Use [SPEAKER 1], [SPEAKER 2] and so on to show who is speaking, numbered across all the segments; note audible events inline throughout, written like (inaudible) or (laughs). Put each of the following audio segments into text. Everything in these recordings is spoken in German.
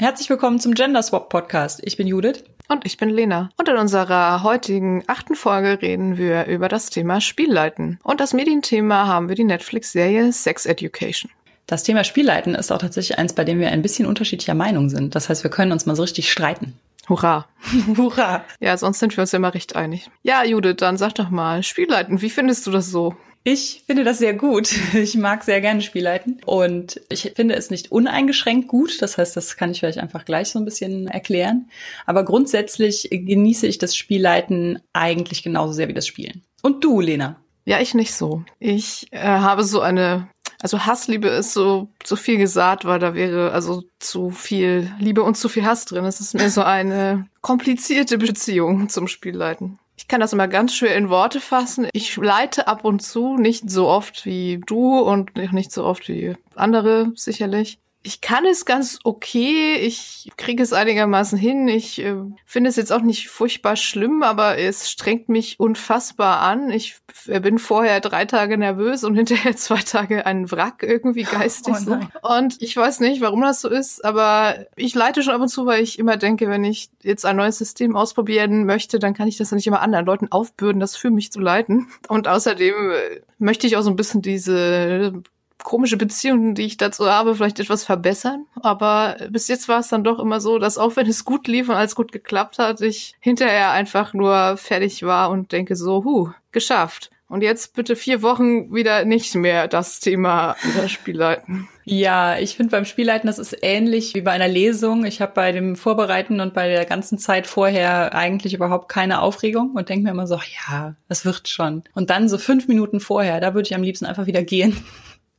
[SPEAKER 1] Herzlich willkommen zum Gender Swap Podcast. Ich bin Judith.
[SPEAKER 2] Und ich bin Lena. Und in unserer heutigen achten Folge reden wir über das Thema Spielleiten. Und das Medienthema haben wir die Netflix-Serie Sex Education.
[SPEAKER 1] Das Thema Spielleiten ist auch tatsächlich eins, bei dem wir ein bisschen unterschiedlicher Meinung sind. Das heißt, wir können uns mal so richtig streiten.
[SPEAKER 2] Hurra. (laughs)
[SPEAKER 1] Hurra.
[SPEAKER 2] Ja, sonst sind wir uns ja immer recht einig. Ja, Judith, dann sag doch mal, Spielleiten, wie findest du das so?
[SPEAKER 1] Ich finde das sehr gut. (laughs) Ich mag sehr gerne Spielleiten und ich finde es nicht uneingeschränkt gut. Das heißt, das kann ich vielleicht einfach gleich so ein bisschen erklären. Aber grundsätzlich genieße ich das Spielleiten eigentlich genauso sehr wie das Spielen. Und du, Lena?
[SPEAKER 2] Ja, ich nicht so. Ich äh, habe so eine also Hassliebe ist so so viel gesagt, weil da wäre also zu viel Liebe und zu viel Hass drin. Es ist mir so eine komplizierte Beziehung zum Spielleiten. Ich kann das immer ganz schwer in Worte fassen. Ich leite ab und zu, nicht so oft wie du und nicht so oft wie andere sicherlich ich kann es ganz okay. Ich kriege es einigermaßen hin. Ich äh, finde es jetzt auch nicht furchtbar schlimm, aber es strengt mich unfassbar an. Ich äh, bin vorher drei Tage nervös und (laughs) hinterher zwei Tage ein Wrack irgendwie geistig. Oh und ich weiß nicht, warum das so ist, aber ich leite schon ab und zu, weil ich immer denke, wenn ich jetzt ein neues System ausprobieren möchte, dann kann ich das ja nicht immer anderen Leuten aufbürden, das für mich zu leiten. Und außerdem äh, möchte ich auch so ein bisschen diese komische Beziehungen, die ich dazu habe, vielleicht etwas verbessern. Aber bis jetzt war es dann doch immer so, dass auch wenn es gut lief und alles gut geklappt hat, ich hinterher einfach nur fertig war und denke so, hu, geschafft. Und jetzt bitte vier Wochen wieder nicht mehr das Thema über Spielleiten.
[SPEAKER 1] Ja, ich finde beim Spielleiten, das ist ähnlich wie bei einer Lesung. Ich habe bei dem Vorbereiten und bei der ganzen Zeit vorher eigentlich überhaupt keine Aufregung und denke mir immer so, ja, das wird schon. Und dann so fünf Minuten vorher, da würde ich am liebsten einfach wieder gehen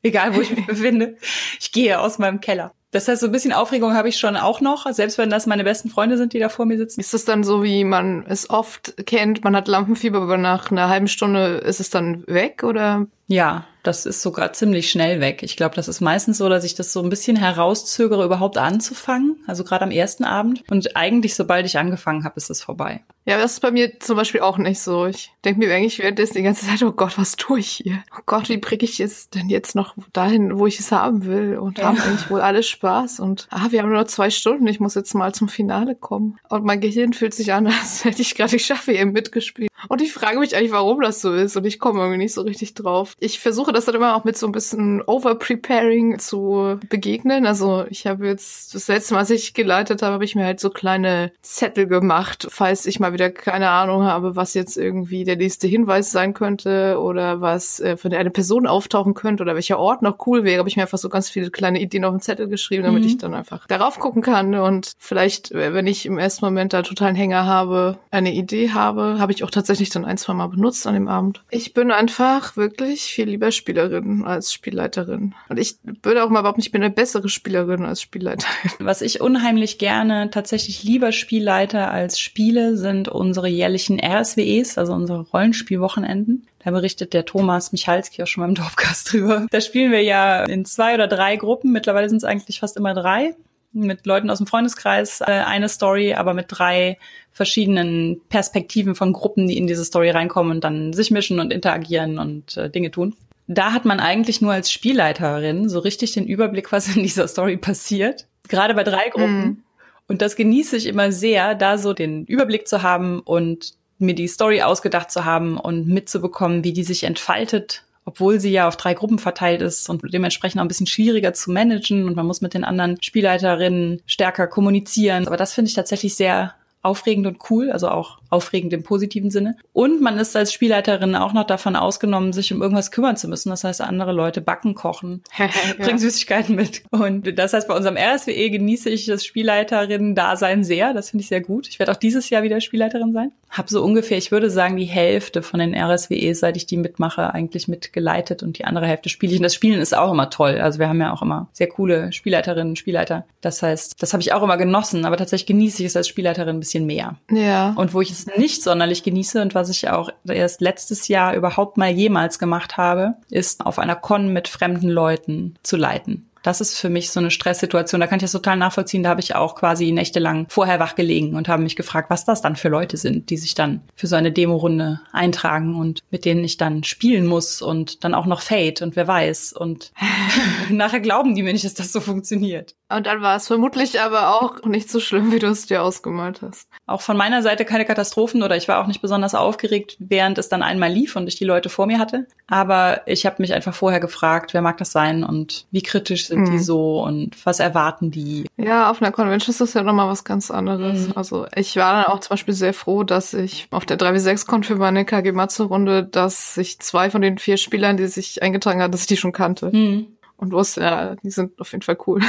[SPEAKER 1] egal wo ich mich befinde. Ich gehe aus meinem Keller. Das heißt, so ein bisschen Aufregung habe ich schon auch noch, selbst wenn das meine besten Freunde sind, die da vor mir sitzen.
[SPEAKER 2] Ist das dann so, wie man es oft kennt, man hat Lampenfieber, aber nach einer halben Stunde ist es dann weg oder?
[SPEAKER 1] Ja, das ist sogar ziemlich schnell weg. Ich glaube, das ist meistens so, dass ich das so ein bisschen herauszögere, überhaupt anzufangen. Also gerade am ersten Abend. Und eigentlich, sobald ich angefangen habe, ist es vorbei.
[SPEAKER 2] Ja, das ist bei mir zum Beispiel auch nicht so. Ich denke mir eigentlich währenddessen die ganze Zeit, oh Gott, was tue ich hier? Oh Gott, wie bringe ich es denn jetzt noch dahin, wo ich es haben will? Und ja. haben eigentlich wohl alle Spaß. Und ah, wir haben nur zwei Stunden, ich muss jetzt mal zum Finale kommen. Und mein Gehirn fühlt sich an, (laughs) als hätte ich gerade die Schaffe eben mitgespielt. Und ich frage mich eigentlich, warum das so ist. Und ich komme irgendwie nicht so richtig drauf. Ich versuche das dann immer auch mit so ein bisschen Over-Preparing zu begegnen. Also ich habe jetzt, das letzte Mal, als ich geleitet habe, habe ich mir halt so kleine Zettel gemacht, falls ich mal wieder keine Ahnung habe, was jetzt irgendwie der nächste Hinweis sein könnte oder was äh, für eine Person auftauchen könnte oder welcher Ort noch cool wäre, habe ich mir einfach so ganz viele kleine Ideen auf den Zettel geschrieben, damit mhm. ich dann einfach darauf gucken kann und vielleicht, äh, wenn ich im ersten Moment da totalen Hänger habe, eine Idee habe, habe ich auch tatsächlich dann ein, zwei Mal benutzt an dem Abend. Ich bin einfach wirklich viel lieber Spielerin als Spielleiterin. Und ich würde auch mal behaupten, ich bin eine bessere Spielerin als Spielleiterin. (laughs)
[SPEAKER 1] Was ich unheimlich gerne tatsächlich lieber Spielleiter als spiele, sind sind unsere jährlichen RSWEs, also unsere Rollenspielwochenenden. Da berichtet der Thomas Michalski auch schon mal im Dorfcast drüber. Da spielen wir ja in zwei oder drei Gruppen. Mittlerweile sind es eigentlich fast immer drei. Mit Leuten aus dem Freundeskreis äh, eine Story, aber mit drei verschiedenen Perspektiven von Gruppen, die in diese Story reinkommen und dann sich mischen und interagieren und äh, Dinge tun da hat man eigentlich nur als Spielleiterin so richtig den Überblick, was in dieser Story passiert. Gerade bei drei Gruppen. Mm. Und das genieße ich immer sehr, da so den Überblick zu haben und mir die Story ausgedacht zu haben und mitzubekommen, wie die sich entfaltet, obwohl sie ja auf drei Gruppen verteilt ist und dementsprechend auch ein bisschen schwieriger zu managen und man muss mit den anderen Spielleiterinnen stärker kommunizieren. Aber das finde ich tatsächlich sehr aufregend und cool, also auch aufregend im positiven Sinne. Und man ist als Spielleiterin auch noch davon ausgenommen, sich um irgendwas kümmern zu müssen. Das heißt, andere Leute backen, kochen, (laughs) bringen Süßigkeiten mit. Und das heißt, bei unserem RSWE genieße ich das Spielleiterin-Dasein sehr. Das finde ich sehr gut. Ich werde auch dieses Jahr wieder Spielleiterin sein. Habe so ungefähr, ich würde sagen, die Hälfte von den RSWEs, seit ich die mitmache, eigentlich mitgeleitet und die andere Hälfte spiele ich. Und das Spielen ist auch immer toll. Also wir haben ja auch immer sehr coole Spielleiterinnen, Spielleiter. Das heißt, das habe ich auch immer genossen, aber tatsächlich genieße ich es als Spielleiterin ein bisschen mehr.
[SPEAKER 2] Ja.
[SPEAKER 1] Und wo ich es nicht sonderlich genieße und was ich auch erst letztes Jahr überhaupt mal jemals gemacht habe, ist auf einer Con mit fremden Leuten zu leiten. Das ist für mich so eine Stresssituation. Da kann ich das total nachvollziehen. Da habe ich auch quasi nächtelang vorher wach gelegen und habe mich gefragt, was das dann für Leute sind, die sich dann für so eine Demo-Runde eintragen und mit denen ich dann spielen muss und dann auch noch Fate und wer weiß. Und (laughs) nachher glauben die mir nicht, dass das so funktioniert.
[SPEAKER 2] Und dann war es vermutlich aber auch nicht so schlimm, wie du es dir ausgemalt hast.
[SPEAKER 1] Auch von meiner Seite keine Katastrophen oder ich war auch nicht besonders aufgeregt, während es dann einmal lief und ich die Leute vor mir hatte. Aber ich habe mich einfach vorher gefragt, wer mag das sein und wie kritisch sind mhm. die so und was erwarten die.
[SPEAKER 2] Ja, auf einer Convention ist das ja nochmal was ganz anderes. Mhm. Also ich war dann auch zum Beispiel sehr froh, dass ich auf der 3W6-Con für meine KG Matze-Runde, dass ich zwei von den vier Spielern, die sich eingetragen hat, dass ich die schon kannte. Mhm und wusste, ja, die sind auf jeden Fall cool.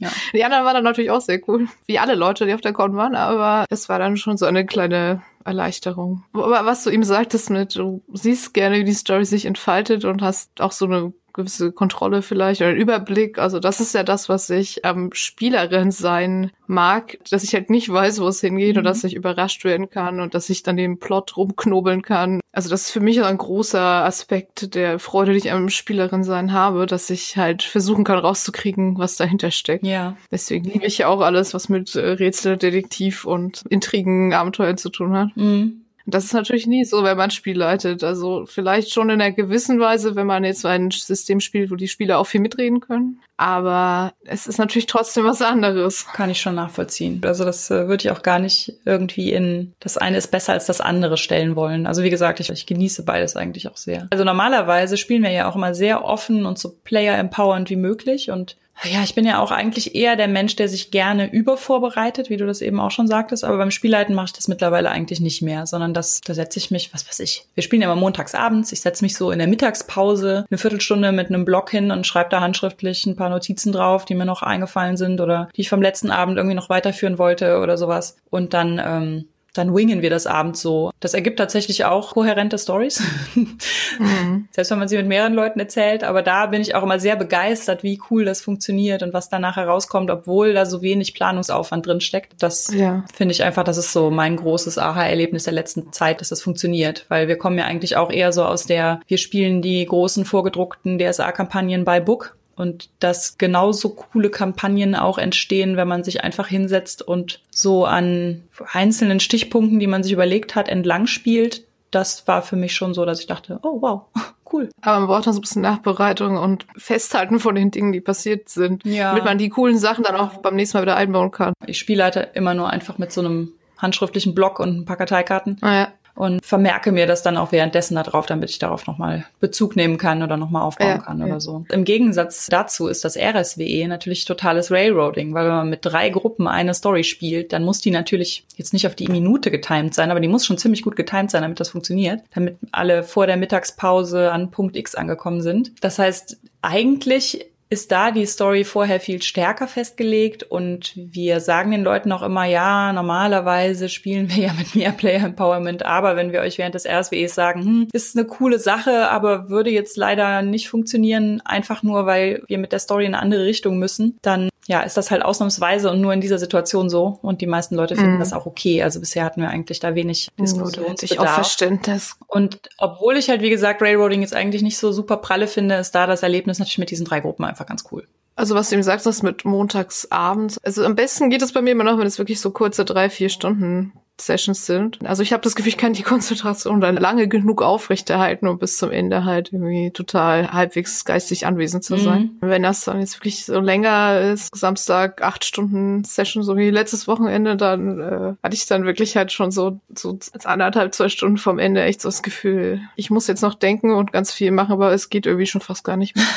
[SPEAKER 2] Ja. (laughs) Die anderen waren dann natürlich auch sehr cool, wie alle Leute, die auf der Con waren, aber es war dann schon so eine kleine Erleichterung. Aber was du ihm sagtest mit, du siehst gerne, wie die Story sich entfaltet und hast auch so eine gewisse Kontrolle vielleicht oder einen Überblick. Also das ist ja das, was ich am Spielerin sein mag, dass ich halt nicht weiß, wo es hingeht mhm. und dass ich überrascht werden kann und dass ich dann den Plot rumknobeln kann. Also das ist für mich ein großer Aspekt der Freude, die ich am Spielerin sein habe, dass ich halt versuchen kann rauszukriegen, was dahinter steckt.
[SPEAKER 1] Ja.
[SPEAKER 2] Deswegen liebe ich ja auch alles, was mit äh, Rätsel, Detektiv und Intrigen, Abenteuer zu tun hat. Mhm. Das ist natürlich nie so, wenn man Spiel leitet. Also vielleicht schon in einer gewissen Weise, wenn man jetzt ein System spielt, wo die Spieler auch viel mitreden können. Aber es ist natürlich trotzdem was anderes.
[SPEAKER 1] Kann ich schon nachvollziehen. Also das äh, würde ich auch gar nicht irgendwie in das eine ist besser als das andere stellen wollen. Also wie gesagt, ich, ich genieße beides eigentlich auch sehr. Also normalerweise spielen wir ja auch immer sehr offen und so player empowernd wie möglich und ja, ich bin ja auch eigentlich eher der Mensch, der sich gerne übervorbereitet, wie du das eben auch schon sagtest. Aber beim Spielleiten mache ich das mittlerweile eigentlich nicht mehr, sondern das, da setze ich mich, was weiß ich. Wir spielen ja immer montags abends. Ich setze mich so in der Mittagspause eine Viertelstunde mit einem Block hin und schreibe da handschriftlich ein paar Notizen drauf, die mir noch eingefallen sind oder die ich vom letzten Abend irgendwie noch weiterführen wollte oder sowas. Und dann ähm, dann wingen wir das abends so. Das ergibt tatsächlich auch kohärente Stories. Mhm. (laughs) Selbst wenn man sie mit mehreren Leuten erzählt. Aber da bin ich auch immer sehr begeistert, wie cool das funktioniert und was danach herauskommt, obwohl da so wenig Planungsaufwand drin steckt. Das ja. finde ich einfach, das ist so mein großes Aha-Erlebnis der letzten Zeit, dass das funktioniert. Weil wir kommen ja eigentlich auch eher so aus der, wir spielen die großen vorgedruckten DSA-Kampagnen bei Book und dass genauso coole Kampagnen auch entstehen, wenn man sich einfach hinsetzt und so an einzelnen Stichpunkten, die man sich überlegt hat, entlang spielt. Das war für mich schon so, dass ich dachte, oh wow, (laughs) cool.
[SPEAKER 2] Aber man braucht dann so ein bisschen Nachbereitung und Festhalten von den Dingen, die passiert sind, ja. damit man die coolen Sachen dann auch beim nächsten Mal wieder einbauen kann.
[SPEAKER 1] Ich spiele halt immer nur einfach mit so einem handschriftlichen Block und ein paar Karteikarten.
[SPEAKER 2] Ah, ja
[SPEAKER 1] und vermerke mir das dann auch währenddessen da drauf, damit ich darauf nochmal Bezug nehmen kann oder nochmal aufbauen ja, kann ja. oder so. Im Gegensatz dazu ist das RSWE natürlich totales Railroading, weil wenn man mit drei Gruppen eine Story spielt, dann muss die natürlich jetzt nicht auf die Minute getimed sein, aber die muss schon ziemlich gut getimed sein, damit das funktioniert, damit alle vor der Mittagspause an Punkt X angekommen sind. Das heißt, eigentlich ist da die Story vorher viel stärker festgelegt und wir sagen den Leuten auch immer, ja, normalerweise spielen wir ja mit mehr Player Empowerment, aber wenn wir euch während des RSWEs sagen, hm, ist eine coole Sache, aber würde jetzt leider nicht funktionieren, einfach nur, weil wir mit der Story in eine andere Richtung müssen, dann ja, ist das halt ausnahmsweise und nur in dieser Situation so. Und die meisten Leute finden mm. das auch okay. Also bisher hatten wir eigentlich da wenig Diskussionsbedarf.
[SPEAKER 2] Ich auch Verständnis.
[SPEAKER 1] Und obwohl ich halt, wie gesagt, Railroading jetzt eigentlich nicht so super pralle finde, ist da das Erlebnis natürlich mit diesen drei Gruppen einfach ganz cool.
[SPEAKER 2] Also was du ihm sagst, das mit montagsabends. Also am besten geht es bei mir immer noch, wenn es wirklich so kurze drei, vier Stunden Sessions sind. Also ich habe das Gefühl, ich kann die (laughs) Konzentration dann lange genug aufrechterhalten, um bis zum Ende halt irgendwie total halbwegs geistig anwesend zu sein. Mhm. Wenn das dann jetzt wirklich so länger ist, Samstag acht Stunden Session, so wie letztes Wochenende, dann äh, hatte ich dann wirklich halt schon so, so anderthalb, zwei Stunden vom Ende echt so das Gefühl, ich muss jetzt noch denken und ganz viel machen, aber es geht irgendwie schon fast gar nicht mehr. (laughs)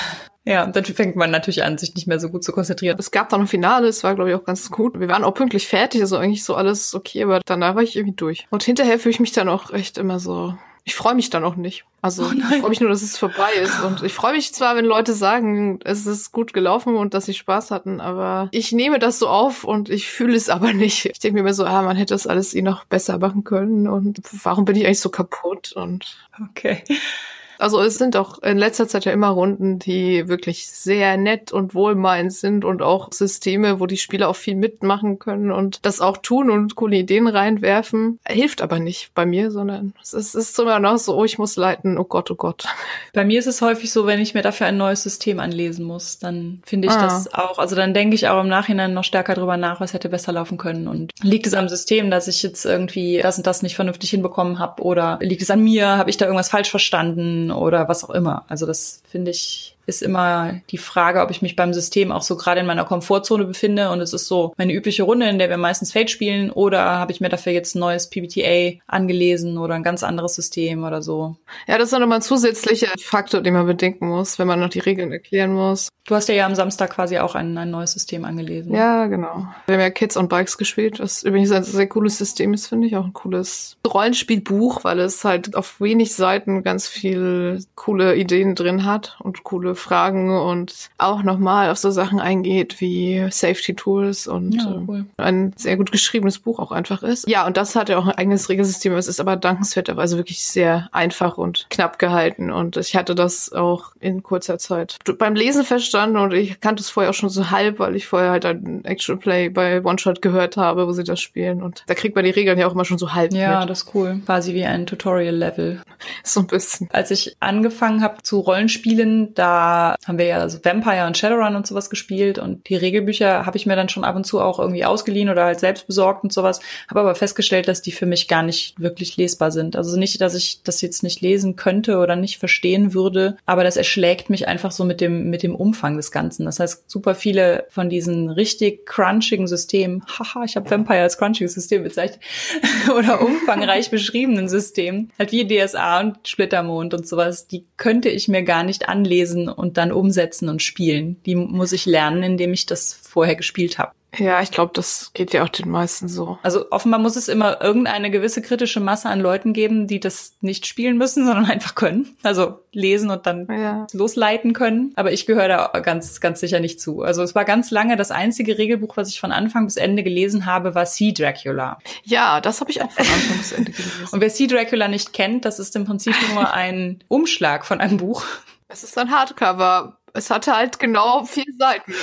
[SPEAKER 1] Ja, dann fängt man natürlich an, sich nicht mehr so gut zu konzentrieren.
[SPEAKER 2] Es gab dann ein Finale, es war, glaube ich, auch ganz gut. Wir waren auch pünktlich fertig, also eigentlich so alles okay, aber danach war ich irgendwie durch. Und hinterher fühle ich mich dann auch echt immer so. Ich freue mich dann auch nicht. Also oh ich freue mich nur, dass es vorbei ist. Und ich freue mich zwar, wenn Leute sagen, es ist gut gelaufen und dass sie Spaß hatten, aber ich nehme das so auf und ich fühle es aber nicht. Ich denke mir immer so, ah, man hätte das alles eh noch besser machen können und warum bin ich eigentlich so kaputt? Und
[SPEAKER 1] okay.
[SPEAKER 2] Also es sind auch in letzter Zeit ja immer Runden, die wirklich sehr nett und wohlmeinend sind und auch Systeme, wo die Spieler auch viel mitmachen können und das auch tun und coole Ideen reinwerfen. Hilft aber nicht bei mir, sondern es ist, es ist immer noch so, oh, ich muss leiten, oh Gott, oh Gott.
[SPEAKER 1] Bei mir ist es häufig so, wenn ich mir dafür ein neues System anlesen muss, dann finde ich ah. das auch, also dann denke ich auch im Nachhinein noch stärker drüber nach, was hätte besser laufen können und liegt es am System, dass ich jetzt irgendwie das und das nicht vernünftig hinbekommen habe oder liegt es an mir, habe ich da irgendwas falsch verstanden oder was auch immer. Also das finde ich ist immer die Frage, ob ich mich beim System auch so gerade in meiner Komfortzone befinde und es ist so meine übliche Runde, in der wir meistens Fate spielen oder habe ich mir dafür jetzt ein neues PBTA angelesen oder ein ganz anderes System oder so.
[SPEAKER 2] Ja, das ist nochmal ein zusätzlicher Faktor, den man bedenken muss, wenn man noch die Regeln erklären muss.
[SPEAKER 1] Du hast ja, ja am Samstag quasi auch ein, ein neues System angelesen.
[SPEAKER 2] Ja, genau. Wir haben ja Kids on Bikes gespielt, was übrigens ein sehr cooles System ist, finde ich. Auch ein cooles Rollenspielbuch, weil es halt auf wenig Seiten ganz viel coole Ideen drin hat und coole Fragen und auch nochmal auf so Sachen eingeht wie Safety Tools und ja, cool. äh, ein sehr gut geschriebenes Buch auch einfach ist. Ja, und das hat ja auch ein eigenes Regelsystem. Es ist aber dankenswerterweise wirklich sehr einfach und knapp gehalten und ich hatte das auch in kurzer Zeit beim Lesen verstanden und ich kannte es vorher auch schon so halb, weil ich vorher halt ein Actual Play bei One Shot gehört habe, wo sie das spielen und da kriegt man die Regeln ja auch immer schon so halb
[SPEAKER 1] Ja,
[SPEAKER 2] mit.
[SPEAKER 1] das ist cool. Quasi wie ein Tutorial-Level. (laughs)
[SPEAKER 2] So ein bisschen.
[SPEAKER 1] Als ich angefangen habe zu Rollenspielen, da haben wir ja also Vampire und Shadowrun und sowas gespielt und die Regelbücher habe ich mir dann schon ab und zu auch irgendwie ausgeliehen oder halt selbst besorgt und sowas, habe aber festgestellt, dass die für mich gar nicht wirklich lesbar sind. Also nicht, dass ich das jetzt nicht lesen könnte oder nicht verstehen würde, aber das erschlägt mich einfach so mit dem mit dem Umfang des Ganzen. Das heißt, super viele von diesen richtig crunchigen Systemen, (laughs) haha, ich habe Vampire als crunchiges System bezeichnet, (laughs) oder umfangreich (laughs) beschriebenen Systemen, halt wie DSA und Splittermond und sowas, die könnte ich mir gar nicht anlesen und dann umsetzen und spielen. Die muss ich lernen, indem ich das vorher gespielt habe.
[SPEAKER 2] Ja, ich glaube, das geht ja auch den meisten so.
[SPEAKER 1] Also offenbar muss es immer irgendeine gewisse kritische Masse an Leuten geben, die das nicht spielen müssen, (laughs) sondern einfach können. Also lesen und dann ja. losleiten können. Aber ich gehöre da ganz, ganz sicher nicht zu. Also es war ganz lange das einzige Regelbuch, was ich von Anfang bis Ende gelesen habe, war Sea Dracula.
[SPEAKER 2] Ja, das habe ich auch von Anfang bis Ende gelesen. (laughs)
[SPEAKER 1] Und wer Sea Dracula nicht kennt, das ist im Prinzip nur ein Umschlag von einem Buch.
[SPEAKER 2] Es ist ein Hardcover es hatte halt genau vier Seiten.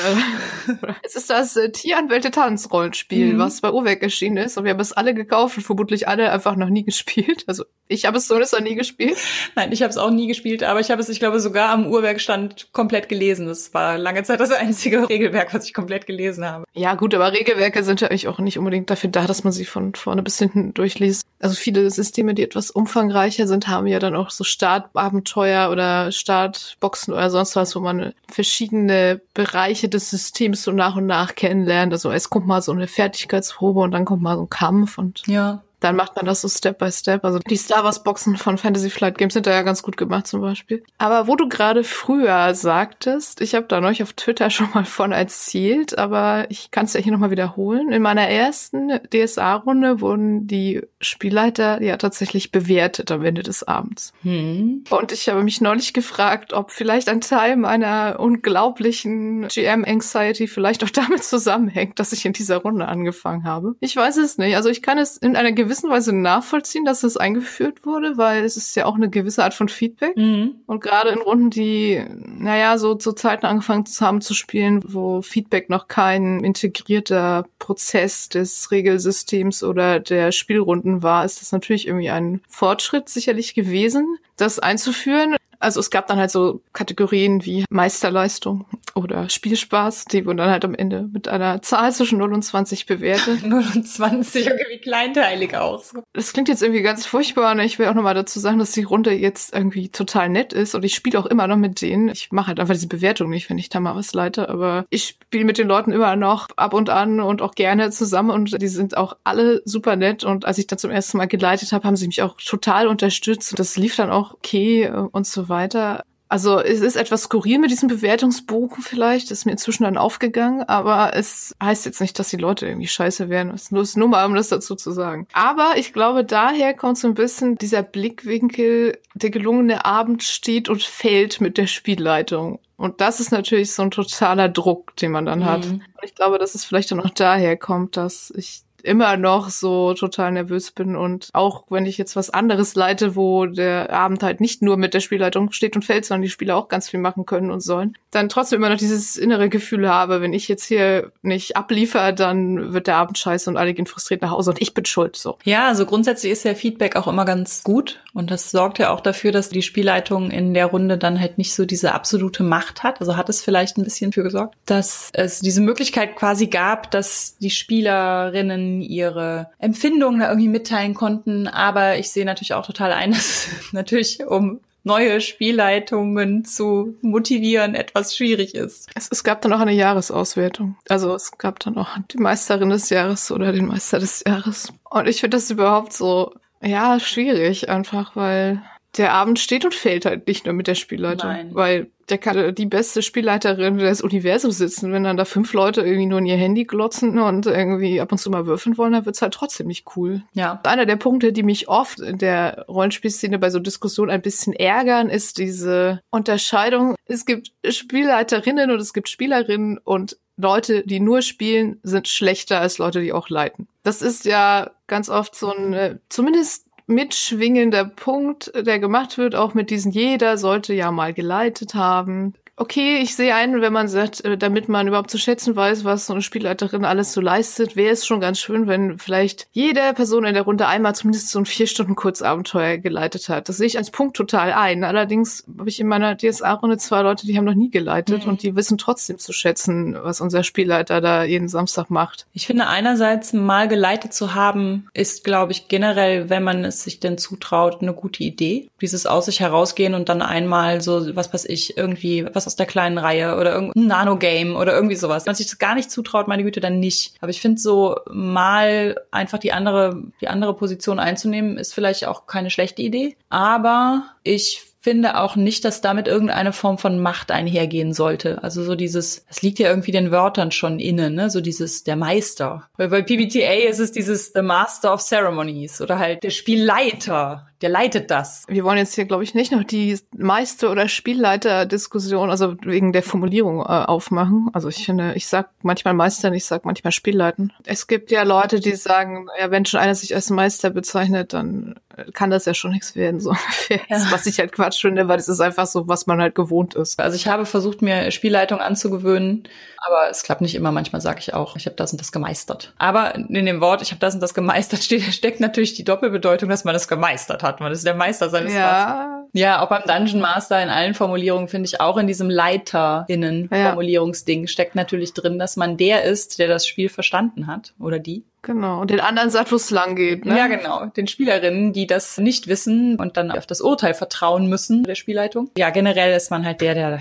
[SPEAKER 2] (laughs) es ist das äh, Tieranwälte Tanzrollenspiel, mhm. was bei Uweck erschienen ist. Und wir haben es alle gekauft und vermutlich alle einfach noch nie gespielt. Also ich habe es zumindest noch nie gespielt.
[SPEAKER 1] Nein, ich habe es auch nie gespielt, aber ich habe es, ich glaube, sogar am Uhrwerkstand komplett gelesen. Das war lange Zeit das einzige (laughs) Regelwerk, was ich komplett gelesen habe.
[SPEAKER 2] Ja, gut, aber Regelwerke sind ja eigentlich auch nicht unbedingt dafür da, dass man sie von vorne bis hinten durchliest. Also viele Systeme, die etwas umfangreicher sind, haben ja dann auch so Startabenteuer oder Startboxen oder sonst was, wo man verschiedene Bereiche des Systems so nach und nach kennenlernt. Also es kommt mal so eine Fertigkeitsprobe und dann kommt mal so ein Kampf und
[SPEAKER 1] ja
[SPEAKER 2] dann macht man das so Step by Step. Also die Star Wars Boxen von Fantasy Flight Games sind da ja ganz gut gemacht zum Beispiel. Aber wo du gerade früher sagtest, ich habe da neulich auf Twitter schon mal von erzählt, aber ich kann es ja hier nochmal wiederholen. In meiner ersten DSA-Runde wurden die Spielleiter ja tatsächlich bewertet am Ende des Abends. Hm. Und ich habe mich neulich gefragt, ob vielleicht ein Teil meiner unglaublichen GM-Anxiety vielleicht auch damit zusammenhängt, dass ich in dieser Runde angefangen habe. Ich weiß es nicht. Also ich kann es in einer gewissen gewissen Weise nachvollziehen, dass das eingeführt wurde, weil es ist ja auch eine gewisse Art von Feedback. Mhm. Und gerade in Runden, die, naja, so zu Zeiten angefangen haben zu spielen, wo Feedback noch kein integrierter Prozess des Regelsystems oder der Spielrunden war, ist das natürlich irgendwie ein Fortschritt sicherlich gewesen, das einzuführen. Also es gab dann halt so Kategorien wie Meisterleistung oder Spielspaß, die wurden dann halt am Ende mit einer Zahl zwischen 0 und 20 bewertet. (laughs)
[SPEAKER 1] 0 und 20, irgendwie kleinteilig auch.
[SPEAKER 2] Das klingt jetzt irgendwie ganz furchtbar. Ne? Ich will auch nochmal dazu sagen, dass die Runde jetzt irgendwie total nett ist und ich spiele auch immer noch mit denen. Ich mache halt einfach diese Bewertung nicht, wenn ich da mal was leite, aber ich spiele mit den Leuten immer noch ab und an und auch gerne zusammen und die sind auch alle super nett und als ich dann zum ersten Mal geleitet habe, haben sie mich auch total unterstützt und das lief dann auch okay und so weiter weiter. Also es ist etwas skurril mit diesem Bewertungsbogen vielleicht, ist mir inzwischen dann aufgegangen, aber es heißt jetzt nicht, dass die Leute irgendwie scheiße werden. Es ist nur mal, um das dazu zu sagen. Aber ich glaube, daher kommt so ein bisschen dieser Blickwinkel, der gelungene Abend steht und fällt mit der Spielleitung. Und das ist natürlich so ein totaler Druck, den man dann mhm. hat. Und ich glaube, dass es vielleicht dann auch daher kommt, dass ich immer noch so total nervös bin und auch wenn ich jetzt was anderes leite, wo der Abend halt nicht nur mit der Spielleitung steht und fällt, sondern die Spieler auch ganz viel machen können und sollen, dann trotzdem immer noch dieses innere Gefühl habe, wenn ich jetzt hier nicht abliefer, dann wird der Abend scheiße und alle gehen frustriert nach Hause und ich bin schuld, so.
[SPEAKER 1] Ja, also grundsätzlich ist ja Feedback auch immer ganz gut und das sorgt ja auch dafür, dass die Spielleitung in der Runde dann halt nicht so diese absolute Macht hat. Also hat es vielleicht ein bisschen für gesorgt, dass es diese Möglichkeit quasi gab, dass die Spielerinnen ihre Empfindungen da irgendwie mitteilen konnten. Aber ich sehe natürlich auch total ein, (laughs) dass natürlich um neue Spielleitungen zu motivieren etwas schwierig ist.
[SPEAKER 2] Es, es gab dann auch eine Jahresauswertung. Also es gab dann auch die Meisterin des Jahres oder den Meister des Jahres. Und ich finde das überhaupt so, ja, schwierig einfach, weil der Abend steht und fällt halt nicht nur mit der Spielleitung. Nein. Weil der kann die beste Spielleiterin des Universums sitzen. Wenn dann da fünf Leute irgendwie nur in ihr Handy glotzen und irgendwie ab und zu mal würfeln wollen, dann wird's halt trotzdem nicht cool. Ja. Einer der Punkte, die mich oft in der Rollenspielszene bei so Diskussionen ein bisschen ärgern, ist diese Unterscheidung. Es gibt Spielleiterinnen und es gibt Spielerinnen und Leute, die nur spielen, sind schlechter als Leute, die auch leiten. Das ist ja ganz oft so ein, zumindest mitschwingender Punkt, der gemacht wird, auch mit diesen jeder sollte ja mal geleitet haben okay, ich sehe ein, wenn man sagt, äh, damit man überhaupt zu schätzen weiß, was so eine Spielleiterin alles so leistet, wäre es schon ganz schön, wenn vielleicht jede Person in der Runde einmal zumindest so ein vier Stunden Kurzabenteuer geleitet hat. Das sehe ich als Punkt total ein. Allerdings habe ich in meiner DSA-Runde zwei Leute, die haben noch nie geleitet mhm. und die wissen trotzdem zu schätzen, was unser Spielleiter da jeden Samstag macht.
[SPEAKER 1] Ich finde einerseits mal geleitet zu haben, ist, glaube ich, generell, wenn man es sich denn zutraut, eine gute Idee. Dieses aus sich herausgehen und dann einmal so, was weiß ich, irgendwie was was aus der kleinen Reihe oder irgendein Nano-Game oder irgendwie sowas. Wenn man sich das gar nicht zutraut, meine Güte, dann nicht. Aber ich finde so mal einfach die andere, die andere Position einzunehmen, ist vielleicht auch keine schlechte Idee. Aber ich finde auch nicht, dass damit irgendeine Form von Macht einhergehen sollte. Also so dieses, das liegt ja irgendwie den Wörtern schon inne, ne? So dieses der Meister. Weil bei PBTA ist es dieses The Master of Ceremonies oder halt der Spielleiter, der leitet das.
[SPEAKER 2] Wir wollen jetzt hier, glaube ich, nicht noch die Meister- oder Spielleiter-Diskussion, also wegen der Formulierung äh, aufmachen. Also ich finde, ich sag manchmal Meister, ich sag manchmal Spielleiten. Es gibt ja Leute, die sagen, ja, wenn schon einer sich als Meister bezeichnet, dann kann das ja schon nichts werden, so (laughs) ungefähr. Ja. Was ich halt Quatsch finde, weil es ist einfach so, was man halt gewohnt ist.
[SPEAKER 1] Also ich habe versucht, mir Spielleitung anzugewöhnen, aber es klappt nicht immer. Manchmal sage ich auch, ich habe das und das gemeistert. Aber in dem Wort, ich habe das und das gemeistert, (laughs) steht, steckt natürlich die Doppelbedeutung, dass man das gemeistert Man ist der Meister seines ja. Parts. Ja, auch beim Dungeon Master in allen Formulierungen finde ich auch in diesem LeiterInnen-Formulierungsding ja. steckt natürlich drin, dass man der ist, der das Spiel verstanden hat oder die.
[SPEAKER 2] Genau. Und den anderen sagt, wo es lang geht. Ne?
[SPEAKER 1] Ja, genau. Den Spielerinnen, die das nicht wissen und dann auf das Urteil vertrauen müssen der Spielleitung. Ja, generell ist man halt der, der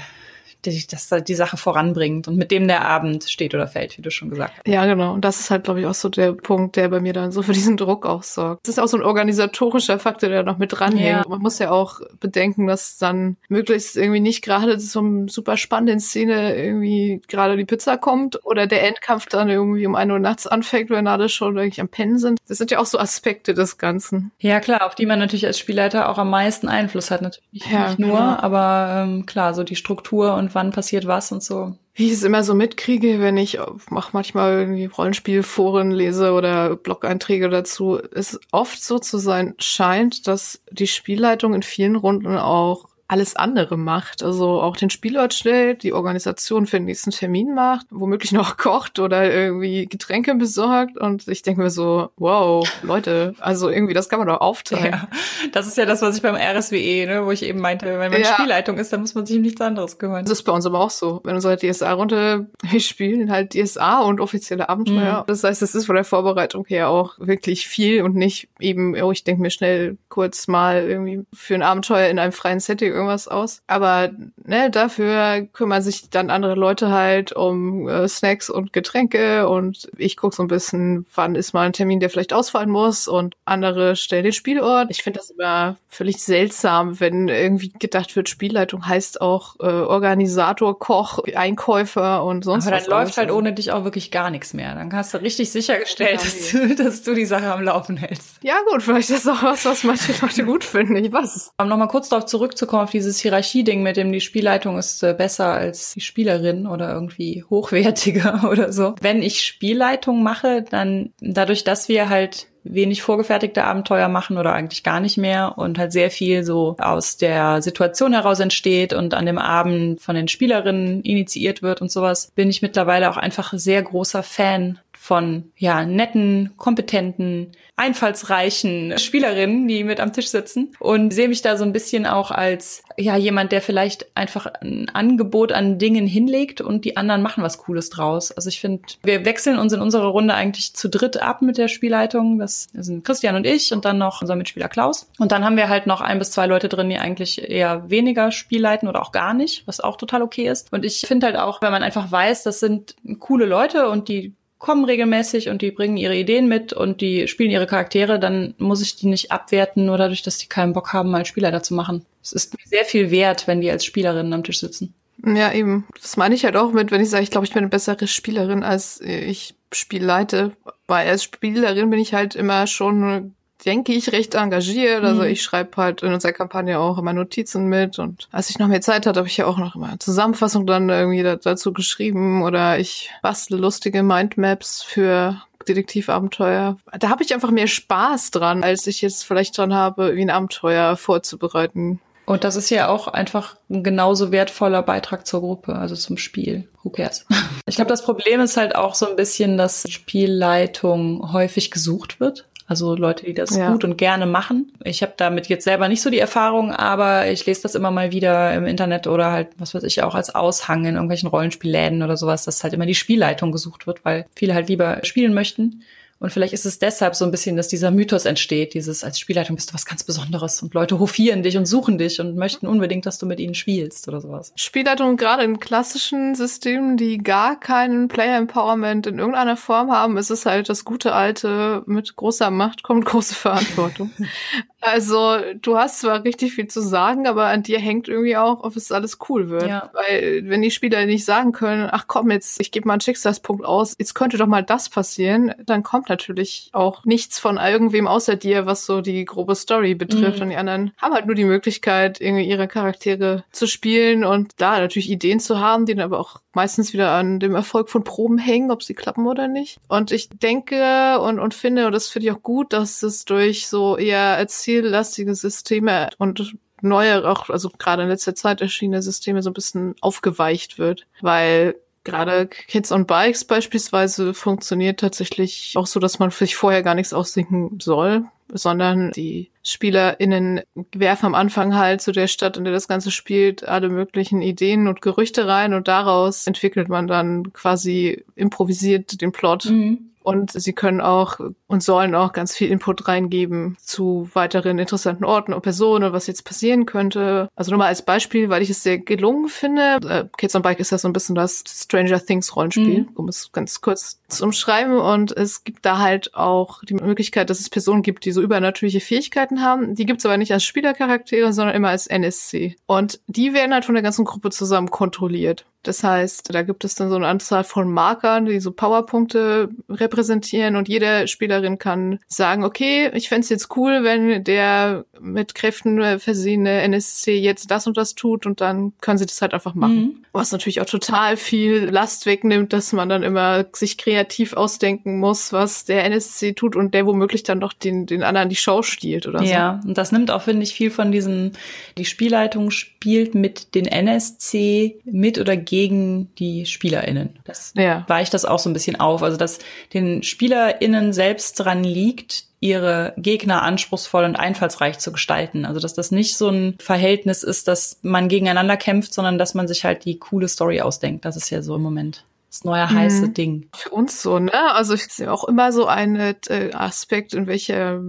[SPEAKER 1] die, das die Sache voranbringt und mit dem der Abend steht oder fällt, wie du schon gesagt hast.
[SPEAKER 2] Ja, genau. Und das ist halt, glaube ich, auch so der Punkt, der bei mir dann so für diesen Druck auch sorgt. Das ist auch so ein organisatorischer Faktor, der noch mit dranhängt. Ja. Man muss ja auch bedenken, dass dann möglichst irgendwie nicht gerade zum super spannenden Szene irgendwie gerade die Pizza kommt oder der Endkampf dann irgendwie um ein Uhr nachts anfängt, wenn alle schon wirklich am Pennen sind. Das sind ja auch so Aspekte des Ganzen.
[SPEAKER 1] Ja, klar, auf die man natürlich als Spielleiter auch am meisten Einfluss hat. Natürlich ja, nicht nur, genau. aber ähm, klar, so die Struktur und wann passiert was und so.
[SPEAKER 2] Wie ich es immer so mitkriege, wenn ich auch manchmal irgendwie Rollenspielforen lese oder Blog-Einträge dazu, ist oft so zu sein scheint, dass die Spielleitung in vielen Runden auch alles andere macht. Also auch den Spielort stellt, die Organisation für den nächsten Termin macht, womöglich noch (laughs) kocht oder irgendwie Getränke besorgt. Und ich denke mir so, wow, Leute, also irgendwie, das kann man doch aufteilen.
[SPEAKER 1] Ja, das ist ja das, was ich beim RSWE, ne, wo ich eben meinte, wenn man ja. Spielleitung ist, dann muss man sich um nichts anderes kümmern.
[SPEAKER 2] Das ist bei uns aber auch so. Wenn unsere DSA-Runde, wir spielen halt DSA und offizielle Abenteuer. Mhm. Das heißt, es ist von der Vorbereitung her auch wirklich viel und nicht eben, oh, ich denke mir schnell kurz mal irgendwie für ein Abenteuer in einem freien Setting irgendwas aus. Aber ne, dafür kümmern sich dann andere Leute halt um äh, Snacks und Getränke und ich gucke so ein bisschen, wann ist mal ein Termin, der vielleicht ausfallen muss und andere stellen den Spielort. Ich finde das immer völlig seltsam, wenn irgendwie gedacht wird, Spielleitung heißt auch äh, Organisator, Koch, Einkäufer und sonst
[SPEAKER 1] Aber
[SPEAKER 2] was.
[SPEAKER 1] dann läuft halt ohne dich auch wirklich gar nichts mehr. Dann hast du richtig sichergestellt, dass du, dass du die Sache am Laufen hältst.
[SPEAKER 2] Ja gut, vielleicht ist das auch was, was manche Leute gut finden. Ich weiß es.
[SPEAKER 1] Um nochmal kurz darauf zurückzukommen, auf dieses Hierarchie-Ding mit dem, die Spielleitung ist äh, besser als die Spielerin oder irgendwie hochwertiger (laughs) oder so. Wenn ich Spielleitung mache, dann dadurch, dass wir halt wenig vorgefertigte Abenteuer machen oder eigentlich gar nicht mehr und halt sehr viel so aus der Situation heraus entsteht und an dem Abend von den Spielerinnen initiiert wird und sowas, bin ich mittlerweile auch einfach sehr großer Fan von ja netten, kompetenten, einfallsreichen Spielerinnen, die mit am Tisch sitzen und sehe mich da so ein bisschen auch als ja jemand, der vielleicht einfach ein Angebot an Dingen hinlegt und die anderen machen was Cooles draus. Also ich finde, wir wechseln uns in unserer Runde eigentlich zu dritt ab mit der Spielleitung. Das sind Christian und ich und dann noch unser Mitspieler Klaus. Und dann haben wir halt noch ein bis zwei Leute drin, die eigentlich eher weniger Spielleiten oder auch gar nicht, was auch total okay ist. Und ich finde halt auch, wenn man einfach weiß, das sind coole Leute und die kommen regelmäßig und die bringen ihre Ideen mit und die spielen ihre Charaktere, dann muss ich die nicht abwerten, nur dadurch, dass die keinen Bock haben, mal Spieler zu machen. Es ist sehr viel wert, wenn die als Spielerinnen am Tisch sitzen.
[SPEAKER 2] Ja, eben. Das meine ich halt auch mit, wenn ich sage, ich glaube, ich bin eine bessere Spielerin, als ich Spiel leite. Weil als Spielerin bin ich halt immer schon denke ich, recht engagiert. Also mhm. ich schreibe halt in unserer Kampagne auch immer Notizen mit und als ich noch mehr Zeit hatte, habe ich ja auch noch immer eine Zusammenfassung dann irgendwie dazu geschrieben oder ich bastle lustige Mindmaps für Detektivabenteuer. Da habe ich einfach mehr Spaß dran, als ich jetzt vielleicht dran habe, wie ein Abenteuer vorzubereiten.
[SPEAKER 1] Und das ist ja auch einfach ein genauso wertvoller Beitrag zur Gruppe, also zum Spiel. Who cares? Ich glaube, das Problem ist halt auch so ein bisschen, dass Spielleitung häufig gesucht wird. Also Leute, die das ja. gut und gerne machen. Ich habe damit jetzt selber nicht so die Erfahrung, aber ich lese das immer mal wieder im Internet oder halt, was weiß ich, auch als Aushang in irgendwelchen Rollenspielläden oder sowas, dass halt immer die Spielleitung gesucht wird, weil viele halt lieber spielen möchten. Und vielleicht ist es deshalb so ein bisschen, dass dieser Mythos entsteht, dieses als Spielleitung bist du was ganz Besonderes und Leute hofieren dich und suchen dich und möchten unbedingt, dass du mit ihnen spielst oder sowas.
[SPEAKER 2] Spielleitung gerade in klassischen Systemen, die gar keinen Player Empowerment in irgendeiner Form haben, ist es halt das gute alte, mit großer Macht kommt große Verantwortung. (laughs) also du hast zwar richtig viel zu sagen, aber an dir hängt irgendwie auch, ob es alles cool wird. Ja. Weil wenn die Spieler nicht sagen können, ach komm jetzt, ich gebe mal einen Schicksalspunkt aus, jetzt könnte doch mal das passieren, dann kommt natürlich auch nichts von irgendwem außer dir, was so die grobe Story betrifft. Mhm. Und die anderen haben halt nur die Möglichkeit, irgendwie ihre Charaktere zu spielen und da natürlich Ideen zu haben, die dann aber auch meistens wieder an dem Erfolg von Proben hängen, ob sie klappen oder nicht. Und ich denke und, und finde, und das finde ich auch gut, dass es durch so eher erzähllastige Systeme und neue, auch, also gerade in letzter Zeit erschienene Systeme so ein bisschen aufgeweicht wird. Weil Gerade Kids on Bikes beispielsweise funktioniert tatsächlich auch so, dass man sich vorher gar nichts ausdenken soll, sondern die SpielerInnen werfen am Anfang halt zu der Stadt, in der das Ganze spielt, alle möglichen Ideen und Gerüchte rein und daraus entwickelt man dann quasi improvisiert den Plot. Mhm. Und sie können auch und sollen auch ganz viel Input reingeben zu weiteren interessanten Orten und Personen, was jetzt passieren könnte. Also nur mal als Beispiel, weil ich es sehr gelungen finde. Äh, Kids on Bike ist ja so ein bisschen das Stranger Things Rollenspiel, mhm. um es ganz kurz zu umschreiben. Und es gibt da halt auch die Möglichkeit, dass es Personen gibt, die so übernatürliche Fähigkeiten haben. Die gibt es aber nicht als Spielercharaktere, sondern immer als NSC. Und die werden halt von der ganzen Gruppe zusammen kontrolliert. Das heißt, da gibt es dann so eine Anzahl von Markern, die so Powerpunkte repräsentieren und jede Spielerin kann sagen, okay, ich fände jetzt cool, wenn der mit Kräften versehene NSC jetzt das und das tut und dann können sie das halt einfach machen. Mhm. Was natürlich auch total viel Last wegnimmt, dass man dann immer sich kreativ ausdenken muss, was der NSC tut und der womöglich dann doch den, den anderen die Show stiehlt oder
[SPEAKER 1] so. Ja, und das nimmt auch, finde ich, viel von diesem, die Spielleitung spielt mit den NSC mit oder gegen gegen die SpielerInnen. Das ja. weicht das auch so ein bisschen auf. Also, dass den SpielerInnen selbst dran liegt, ihre Gegner anspruchsvoll und einfallsreich zu gestalten. Also, dass das nicht so ein Verhältnis ist, dass man gegeneinander kämpft, sondern dass man sich halt die coole Story ausdenkt. Das ist ja so im Moment das neue heiße mhm. Ding.
[SPEAKER 2] Für uns so, ne? Also ich sehe auch immer so einen äh, Aspekt, in welcher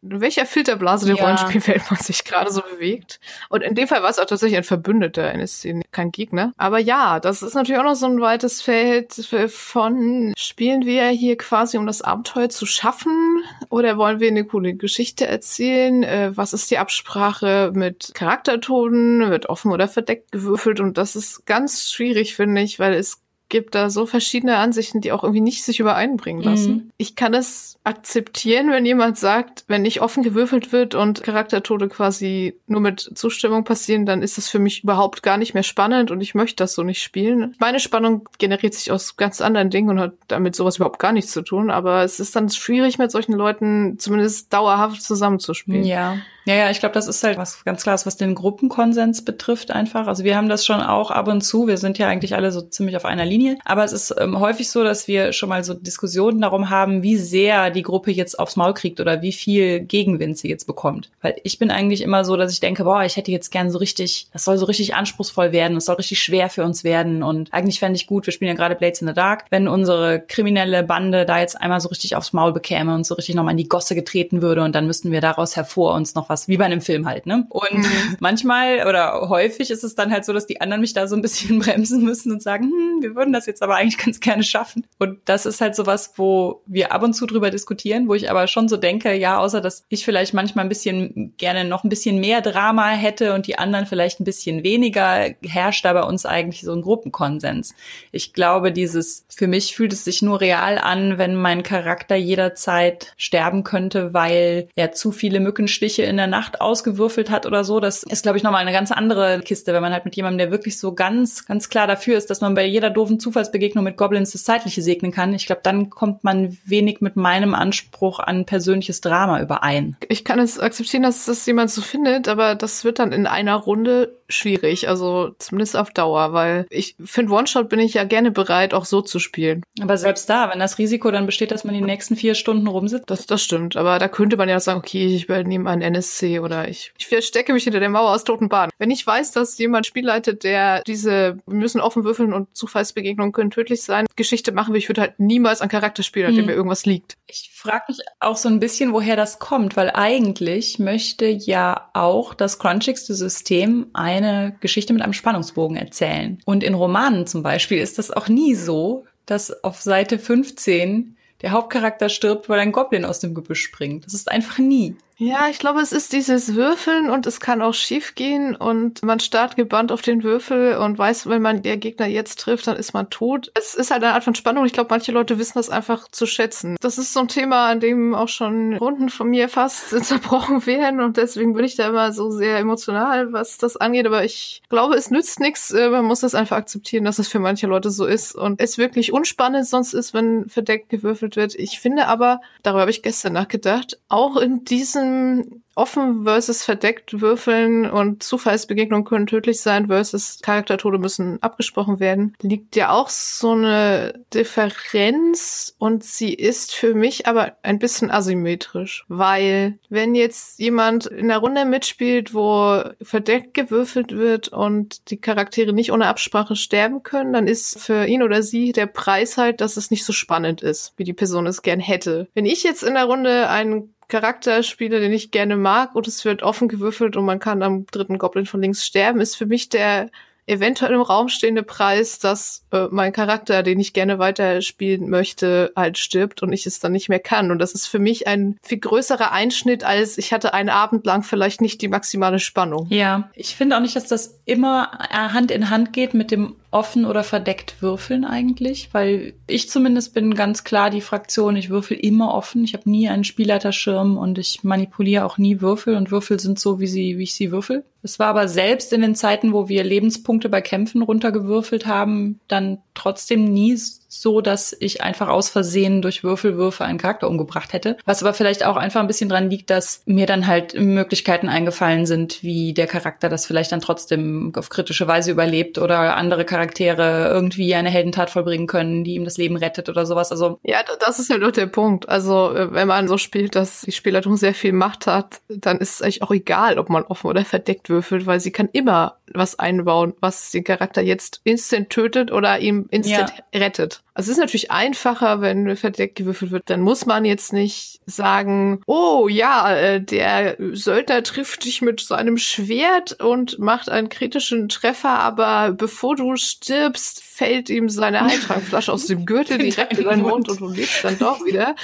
[SPEAKER 2] in welcher Filterblase der ja. Rollenspielwelt man (laughs) sich gerade so bewegt. Und in dem Fall war es auch tatsächlich ein Verbündeter in der Szene, kein Gegner. Aber ja, das ist natürlich auch noch so ein weites Feld von, spielen wir hier quasi, um das Abenteuer zu schaffen? Oder wollen wir eine coole Geschichte erzählen? Äh, was ist die Absprache mit Charaktertonen? Wird offen oder verdeckt gewürfelt? Und das ist ganz schwierig, finde ich, weil es gibt da so verschiedene Ansichten, die auch irgendwie nicht sich übereinbringen lassen. Mhm. Ich kann es akzeptieren, wenn jemand sagt, wenn nicht offen gewürfelt wird und Charaktertode quasi nur mit Zustimmung passieren, dann ist das für mich überhaupt gar nicht mehr spannend und ich möchte das so nicht spielen. Meine Spannung generiert sich aus ganz anderen Dingen und hat damit sowas überhaupt gar nichts zu tun, aber es ist dann schwierig, mit solchen Leuten zumindest dauerhaft zusammenzuspielen.
[SPEAKER 1] Ja. Ja, ja, ich glaube, das ist halt was ganz klares, was den Gruppenkonsens betrifft einfach. Also wir haben das schon auch ab und zu. Wir sind ja eigentlich alle so ziemlich auf einer Linie. Aber es ist ähm, häufig so, dass wir schon mal so Diskussionen darum haben, wie sehr die Gruppe jetzt aufs Maul kriegt oder wie viel Gegenwind sie jetzt bekommt. Weil ich bin eigentlich immer so, dass ich denke, boah, ich hätte jetzt gern so richtig, das soll so richtig anspruchsvoll werden, es soll richtig schwer für uns werden. Und eigentlich fände ich gut, wir spielen ja gerade Blades in the Dark, wenn unsere kriminelle Bande da jetzt einmal so richtig aufs Maul bekäme und so richtig nochmal in die Gosse getreten würde und dann müssten wir daraus hervor uns noch was was, wie bei einem Film halt, ne? Und mhm. (laughs) manchmal oder häufig ist es dann halt so, dass die anderen mich da so ein bisschen (laughs) bremsen müssen und sagen, hm, wir würden das jetzt aber eigentlich ganz gerne schaffen. Und das ist halt so was, wo wir ab und zu drüber diskutieren, wo ich aber schon so denke, ja, außer dass ich vielleicht manchmal ein bisschen gerne noch ein bisschen mehr Drama hätte und die anderen vielleicht ein bisschen weniger, herrscht da bei uns eigentlich so ein Gruppenkonsens. Ich glaube, dieses, für mich fühlt es sich nur real an, wenn mein Charakter jederzeit sterben könnte, weil er zu viele Mückenstiche in der Nacht ausgewürfelt hat oder so. Das ist, glaube ich, nochmal eine ganz andere Kiste, wenn man halt mit jemandem, der wirklich so ganz, ganz klar dafür ist, dass man bei jeder doofen Zufallsbegegnung mit Goblins das Zeitliche segnen kann. Ich glaube, dann kommt man wenig mit meinem Anspruch an persönliches Drama überein.
[SPEAKER 2] Ich kann es akzeptieren, dass das jemand so findet, aber das wird dann in einer Runde schwierig, also zumindest auf Dauer, weil ich finde One-Shot bin ich ja gerne bereit, auch so zu spielen.
[SPEAKER 1] Aber selbst da, wenn das Risiko dann besteht, dass man die nächsten vier Stunden rumsitzt.
[SPEAKER 2] Das, das stimmt, aber da könnte man ja sagen, okay, ich übernehme einen NSC oder ich, ich verstecke mich hinter der Mauer aus toten Bahnen. Wenn ich weiß, dass jemand Spiel leitet, der diese, wir müssen offen würfeln und Zufallsbegegnungen können tödlich sein, Geschichte machen will, ich würde halt niemals an Charakter spielen, an dem hm. mir irgendwas liegt.
[SPEAKER 1] Ich frage mich auch so ein bisschen, woher das kommt, weil eigentlich möchte ja auch das crunchigste System ein eine Geschichte mit einem Spannungsbogen erzählen. Und in Romanen zum Beispiel ist das auch nie so, dass auf Seite 15 der Hauptcharakter stirbt, weil ein Goblin aus dem Gebüsch springt. Das ist einfach nie.
[SPEAKER 2] Ja, ich glaube, es ist dieses Würfeln und es kann auch schief gehen und man starrt gebannt auf den Würfel und weiß, wenn man der Gegner jetzt trifft, dann ist man tot. Es ist halt eine Art von Spannung. Ich glaube, manche Leute wissen das einfach zu schätzen. Das ist so ein Thema, an dem auch schon Runden von mir fast (laughs) zerbrochen werden und deswegen bin ich da immer so sehr emotional, was das angeht. Aber ich glaube, es nützt nichts. Äh, man muss das einfach akzeptieren, dass es für manche Leute so ist und es wirklich unspannend sonst ist, wenn verdeckt gewürfelt wird. Ich finde aber, darüber habe ich gestern nachgedacht, auch in diesen diesem offen versus verdeckt würfeln und Zufallsbegegnungen können tödlich sein versus Charaktertode müssen abgesprochen werden, liegt ja auch so eine Differenz und sie ist für mich aber ein bisschen asymmetrisch, weil wenn jetzt jemand in der Runde mitspielt, wo verdeckt gewürfelt wird und die Charaktere nicht ohne Absprache sterben können, dann ist für ihn oder sie der Preis halt, dass es nicht so spannend ist, wie die Person es gern hätte. Wenn ich jetzt in der Runde einen Charakterspieler, den ich gerne mag, und es wird offen gewürfelt und man kann am dritten Goblin von links sterben, ist für mich der eventuell im Raum stehende Preis, dass äh, mein Charakter, den ich gerne weiterspielen möchte, halt stirbt und ich es dann nicht mehr kann. Und das ist für mich ein viel größerer Einschnitt, als ich hatte einen Abend lang vielleicht nicht die maximale Spannung.
[SPEAKER 1] Ja, ich finde auch nicht, dass das immer Hand in Hand geht mit dem offen oder verdeckt würfeln eigentlich, weil ich zumindest bin ganz klar die Fraktion, ich würfel immer offen. Ich habe nie einen Spielleiterschirm und ich manipuliere auch nie Würfel und Würfel sind so, wie sie, wie ich sie würfel. Es war aber selbst in den Zeiten, wo wir Lebenspunkte bei Kämpfen runtergewürfelt haben, dann trotzdem nie so, dass ich einfach aus Versehen durch Würfelwürfe einen Charakter umgebracht hätte. Was aber vielleicht auch einfach ein bisschen dran liegt, dass mir dann halt Möglichkeiten eingefallen sind, wie der Charakter das vielleicht dann trotzdem auf kritische Weise überlebt oder andere Charaktere irgendwie eine Heldentat vollbringen können, die ihm das Leben rettet oder sowas. Also
[SPEAKER 2] ja, das ist ja nur der Punkt. Also äh, wenn man so spielt, dass die Spielleitung sehr viel Macht hat, dann ist es eigentlich auch egal, ob man offen oder verdeckt würfelt, weil sie kann immer was einbauen, was den Charakter jetzt instant tötet oder ihm instant ja. rettet. Also es ist natürlich einfacher, wenn verdeckt gewürfelt wird. Dann muss man jetzt nicht sagen, oh ja, äh, der Söldner trifft dich mit seinem Schwert und macht einen kritischen Treffer, aber bevor du stirbst, fällt ihm seine (laughs) Heiltrankflasche aus dem Gürtel direkt in deinen Mund und du lebst dann doch wieder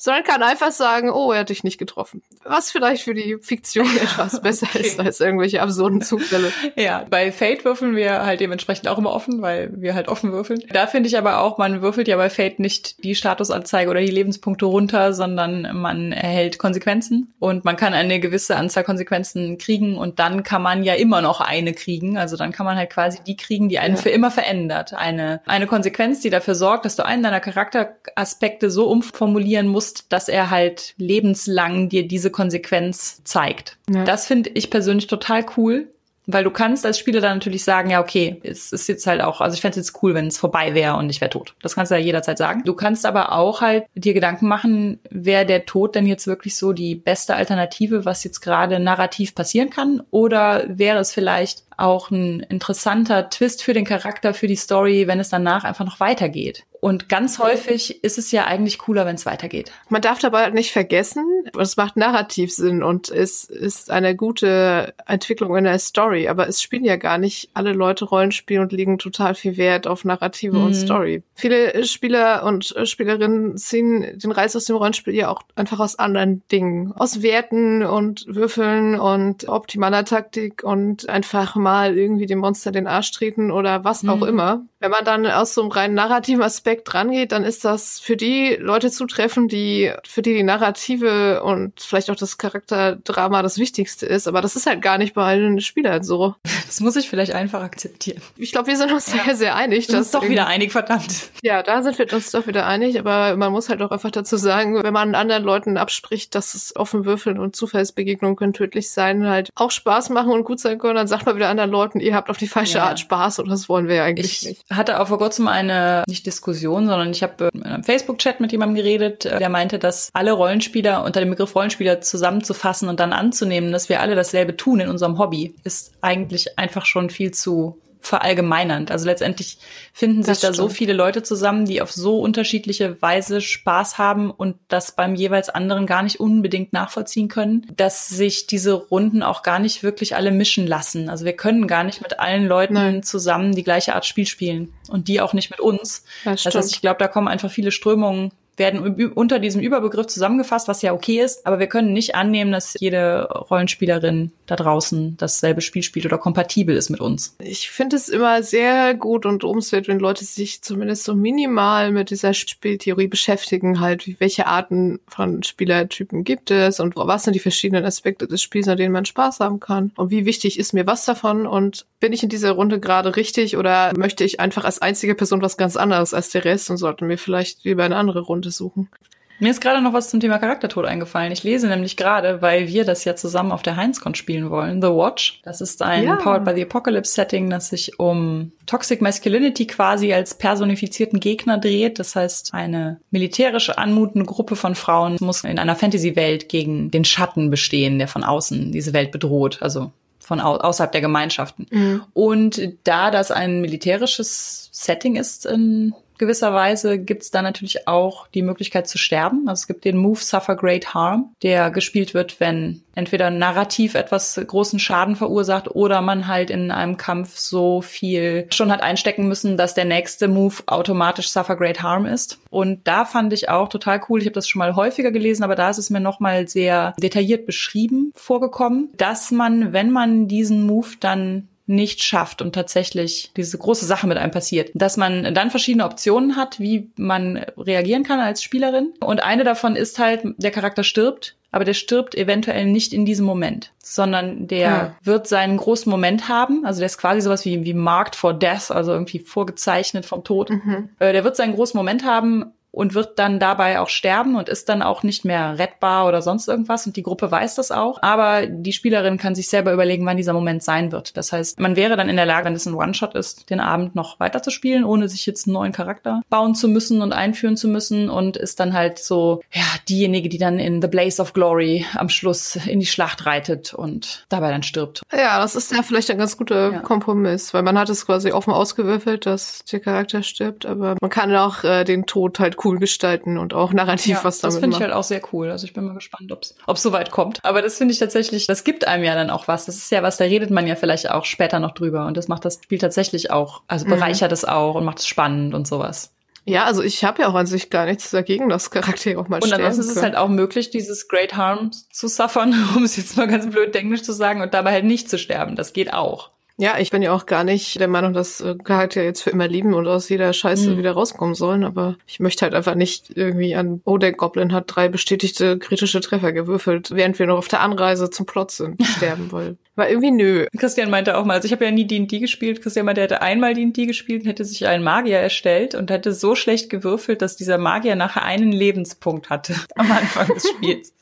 [SPEAKER 2] sondern kann einfach sagen, oh, er hat dich nicht getroffen. Was vielleicht für die Fiktion (laughs) etwas besser okay. ist als irgendwelche absurden Zufälle.
[SPEAKER 1] Ja, bei Fate würfeln wir halt dementsprechend auch immer offen, weil wir halt offen würfeln. Da finde ich aber auch, man würfelt ja bei Fate nicht die Statusanzeige oder die Lebenspunkte runter, sondern man erhält Konsequenzen und man kann eine gewisse Anzahl Konsequenzen kriegen und dann kann man ja immer noch eine kriegen. Also dann kann man halt quasi die kriegen, die einen ja. für immer verändert. Eine, eine Konsequenz, die dafür sorgt, dass du einen deiner Charakteraspekte so umformulieren musst, dass er halt lebenslang dir diese Konsequenz zeigt. Ja. Das finde ich persönlich total cool. Weil du kannst als Spieler dann natürlich sagen, ja, okay, es ist jetzt halt auch, also ich fände es jetzt cool, wenn es vorbei wäre und ich wäre tot. Das kannst du ja jederzeit sagen. Du kannst aber auch halt dir Gedanken machen, wäre der Tod denn jetzt wirklich so die beste Alternative, was jetzt gerade narrativ passieren kann? Oder wäre es vielleicht auch ein interessanter Twist für den Charakter, für die Story, wenn es danach einfach noch weitergeht. Und ganz häufig ist es ja eigentlich cooler, wenn es weitergeht.
[SPEAKER 2] Man darf dabei nicht vergessen, es macht narrativ Sinn und es ist eine gute Entwicklung in der Story. Aber es spielen ja gar nicht alle Leute Rollenspiel und legen total viel Wert auf Narrative mhm. und Story. Viele Spieler und Spielerinnen ziehen den Reiz aus dem Rollenspiel ja auch einfach aus anderen Dingen. Aus Werten und Würfeln und optimaler Taktik und einfach mal irgendwie dem Monster den Arsch treten oder was auch mhm. immer. Wenn man dann aus so einem rein narrativen Aspekt rangeht, dann ist das für die Leute zutreffend, die, für die die Narrative und vielleicht auch das Charakterdrama das Wichtigste ist. Aber das ist halt gar nicht bei allen Spielern so.
[SPEAKER 1] Das muss ich vielleicht einfach akzeptieren.
[SPEAKER 2] Ich glaube, wir sind uns ja. sehr, sehr einig.
[SPEAKER 1] Das ist doch wieder einig, verdammt.
[SPEAKER 2] Ja, da sind wir uns doch wieder einig. Aber man muss halt auch einfach dazu sagen, wenn man anderen Leuten abspricht, dass es offen würfeln und Zufallsbegegnungen können tödlich sein, halt auch Spaß machen und gut sein können, dann sagt man wieder anderen Leuten, ihr habt auf die falsche ja. Art Spaß und das wollen wir ja eigentlich
[SPEAKER 1] ich
[SPEAKER 2] nicht
[SPEAKER 1] hatte auch vor kurzem eine, nicht Diskussion, sondern ich habe in einem Facebook-Chat mit jemandem geredet, äh, der meinte, dass alle Rollenspieler unter dem Begriff Rollenspieler zusammenzufassen und dann anzunehmen, dass wir alle dasselbe tun in unserem Hobby, ist eigentlich einfach schon viel zu verallgemeinernd. Also letztendlich finden sich da so viele Leute zusammen, die auf so unterschiedliche Weise Spaß haben und das beim jeweils anderen gar nicht unbedingt nachvollziehen können, dass sich diese Runden auch gar nicht wirklich alle mischen lassen. Also wir können gar nicht mit allen Leuten Nein. zusammen die gleiche Art Spiel spielen und die auch nicht mit uns. Das, das heißt, ich glaube, da kommen einfach viele Strömungen werden unter diesem Überbegriff zusammengefasst, was ja okay ist, aber wir können nicht annehmen, dass jede Rollenspielerin da draußen dasselbe Spiel spielt oder kompatibel ist mit uns.
[SPEAKER 2] Ich finde es immer sehr gut und umswert, wenn Leute sich zumindest so minimal mit dieser Spieltheorie beschäftigen, halt, welche Arten von Spielertypen gibt es und was sind die verschiedenen Aspekte des Spiels, an denen man Spaß haben kann und wie wichtig ist mir was davon und bin ich in dieser Runde gerade richtig oder möchte ich einfach als einzige Person was ganz anderes als der Rest und sollte mir vielleicht lieber eine andere Runde besuchen.
[SPEAKER 1] Mir ist gerade noch was zum Thema Charaktertod eingefallen. Ich lese nämlich gerade, weil wir das ja zusammen auf der Heinzcon spielen wollen, The Watch. Das ist ein ja. Powered by the Apocalypse Setting, das sich um Toxic Masculinity quasi als personifizierten Gegner dreht. Das heißt, eine militärisch anmutende Gruppe von Frauen muss in einer Fantasy-Welt gegen den Schatten bestehen, der von außen diese Welt bedroht. Also von au außerhalb der Gemeinschaften. Mhm. Und da das ein militärisches Setting ist in gewisser Weise gibt es da natürlich auch die Möglichkeit zu sterben. Also es gibt den Move Suffer Great Harm, der gespielt wird, wenn entweder narrativ etwas großen Schaden verursacht oder man halt in einem Kampf so viel schon hat einstecken müssen, dass der nächste Move automatisch Suffer Great Harm ist. Und da fand ich auch total cool. Ich habe das schon mal häufiger gelesen, aber da ist es mir noch mal sehr detailliert beschrieben vorgekommen, dass man, wenn man diesen Move dann nicht schafft und tatsächlich diese große Sache mit einem passiert, dass man dann verschiedene Optionen hat, wie man reagieren kann als Spielerin. Und eine davon ist halt, der Charakter stirbt, aber der stirbt eventuell nicht in diesem Moment, sondern der ja. wird seinen großen Moment haben. Also der ist quasi sowas wie, wie marked for death, also irgendwie vorgezeichnet vom Tod. Mhm. Äh, der wird seinen großen Moment haben und wird dann dabei auch sterben und ist dann auch nicht mehr rettbar oder sonst irgendwas und die Gruppe weiß das auch. Aber die Spielerin kann sich selber überlegen, wann dieser Moment sein wird. Das heißt, man wäre dann in der Lage, wenn es ein One-Shot ist, den Abend noch weiter zu spielen, ohne sich jetzt einen neuen Charakter bauen zu müssen und einführen zu müssen und ist dann halt so, ja, diejenige, die dann in The Blaze of Glory am Schluss in die Schlacht reitet und dabei dann stirbt.
[SPEAKER 2] Ja, das ist ja vielleicht ein ganz guter ja. Kompromiss, weil man hat es quasi offen ausgewürfelt, dass der Charakter stirbt, aber man kann auch äh, den Tod halt cool gestalten und auch narrativ ja, was damit
[SPEAKER 1] Das finde ich halt auch sehr cool. Also ich bin mal gespannt, ob es so weit kommt. Aber das finde ich tatsächlich, das gibt einem ja dann auch was. Das ist ja was, da redet man ja vielleicht auch später noch drüber. Und das macht das Spiel tatsächlich auch, also mhm. bereichert es auch und macht es spannend und sowas.
[SPEAKER 2] Ja, also ich habe ja auch an sich gar nichts dagegen, dass Charaktere auch mal
[SPEAKER 1] Und
[SPEAKER 2] sterben
[SPEAKER 1] ansonsten ist es halt auch möglich, dieses Great Harm zu suffern, (laughs) um es jetzt mal ganz blöd englisch zu sagen, und dabei halt nicht zu sterben. Das geht auch.
[SPEAKER 2] Ja, ich bin ja auch gar nicht der Meinung, dass äh, Charaktere jetzt für immer lieben und aus jeder Scheiße
[SPEAKER 1] Mhm.
[SPEAKER 2] wieder rauskommen sollen, aber ich möchte halt einfach nicht irgendwie an, oh, der Goblin hat drei bestätigte kritische Treffer gewürfelt, während wir noch auf der Anreise zum Plot sind, (laughs) sterben, weil, weil irgendwie nö.
[SPEAKER 1] Christian meinte auch mal, also ich habe ja nie D&D gespielt, Christian meinte, er hätte einmal D&D gespielt und hätte sich einen Magier erstellt und hätte so schlecht gewürfelt, dass dieser Magier nachher einen Lebenspunkt hatte (laughs) am Anfang des Spiels.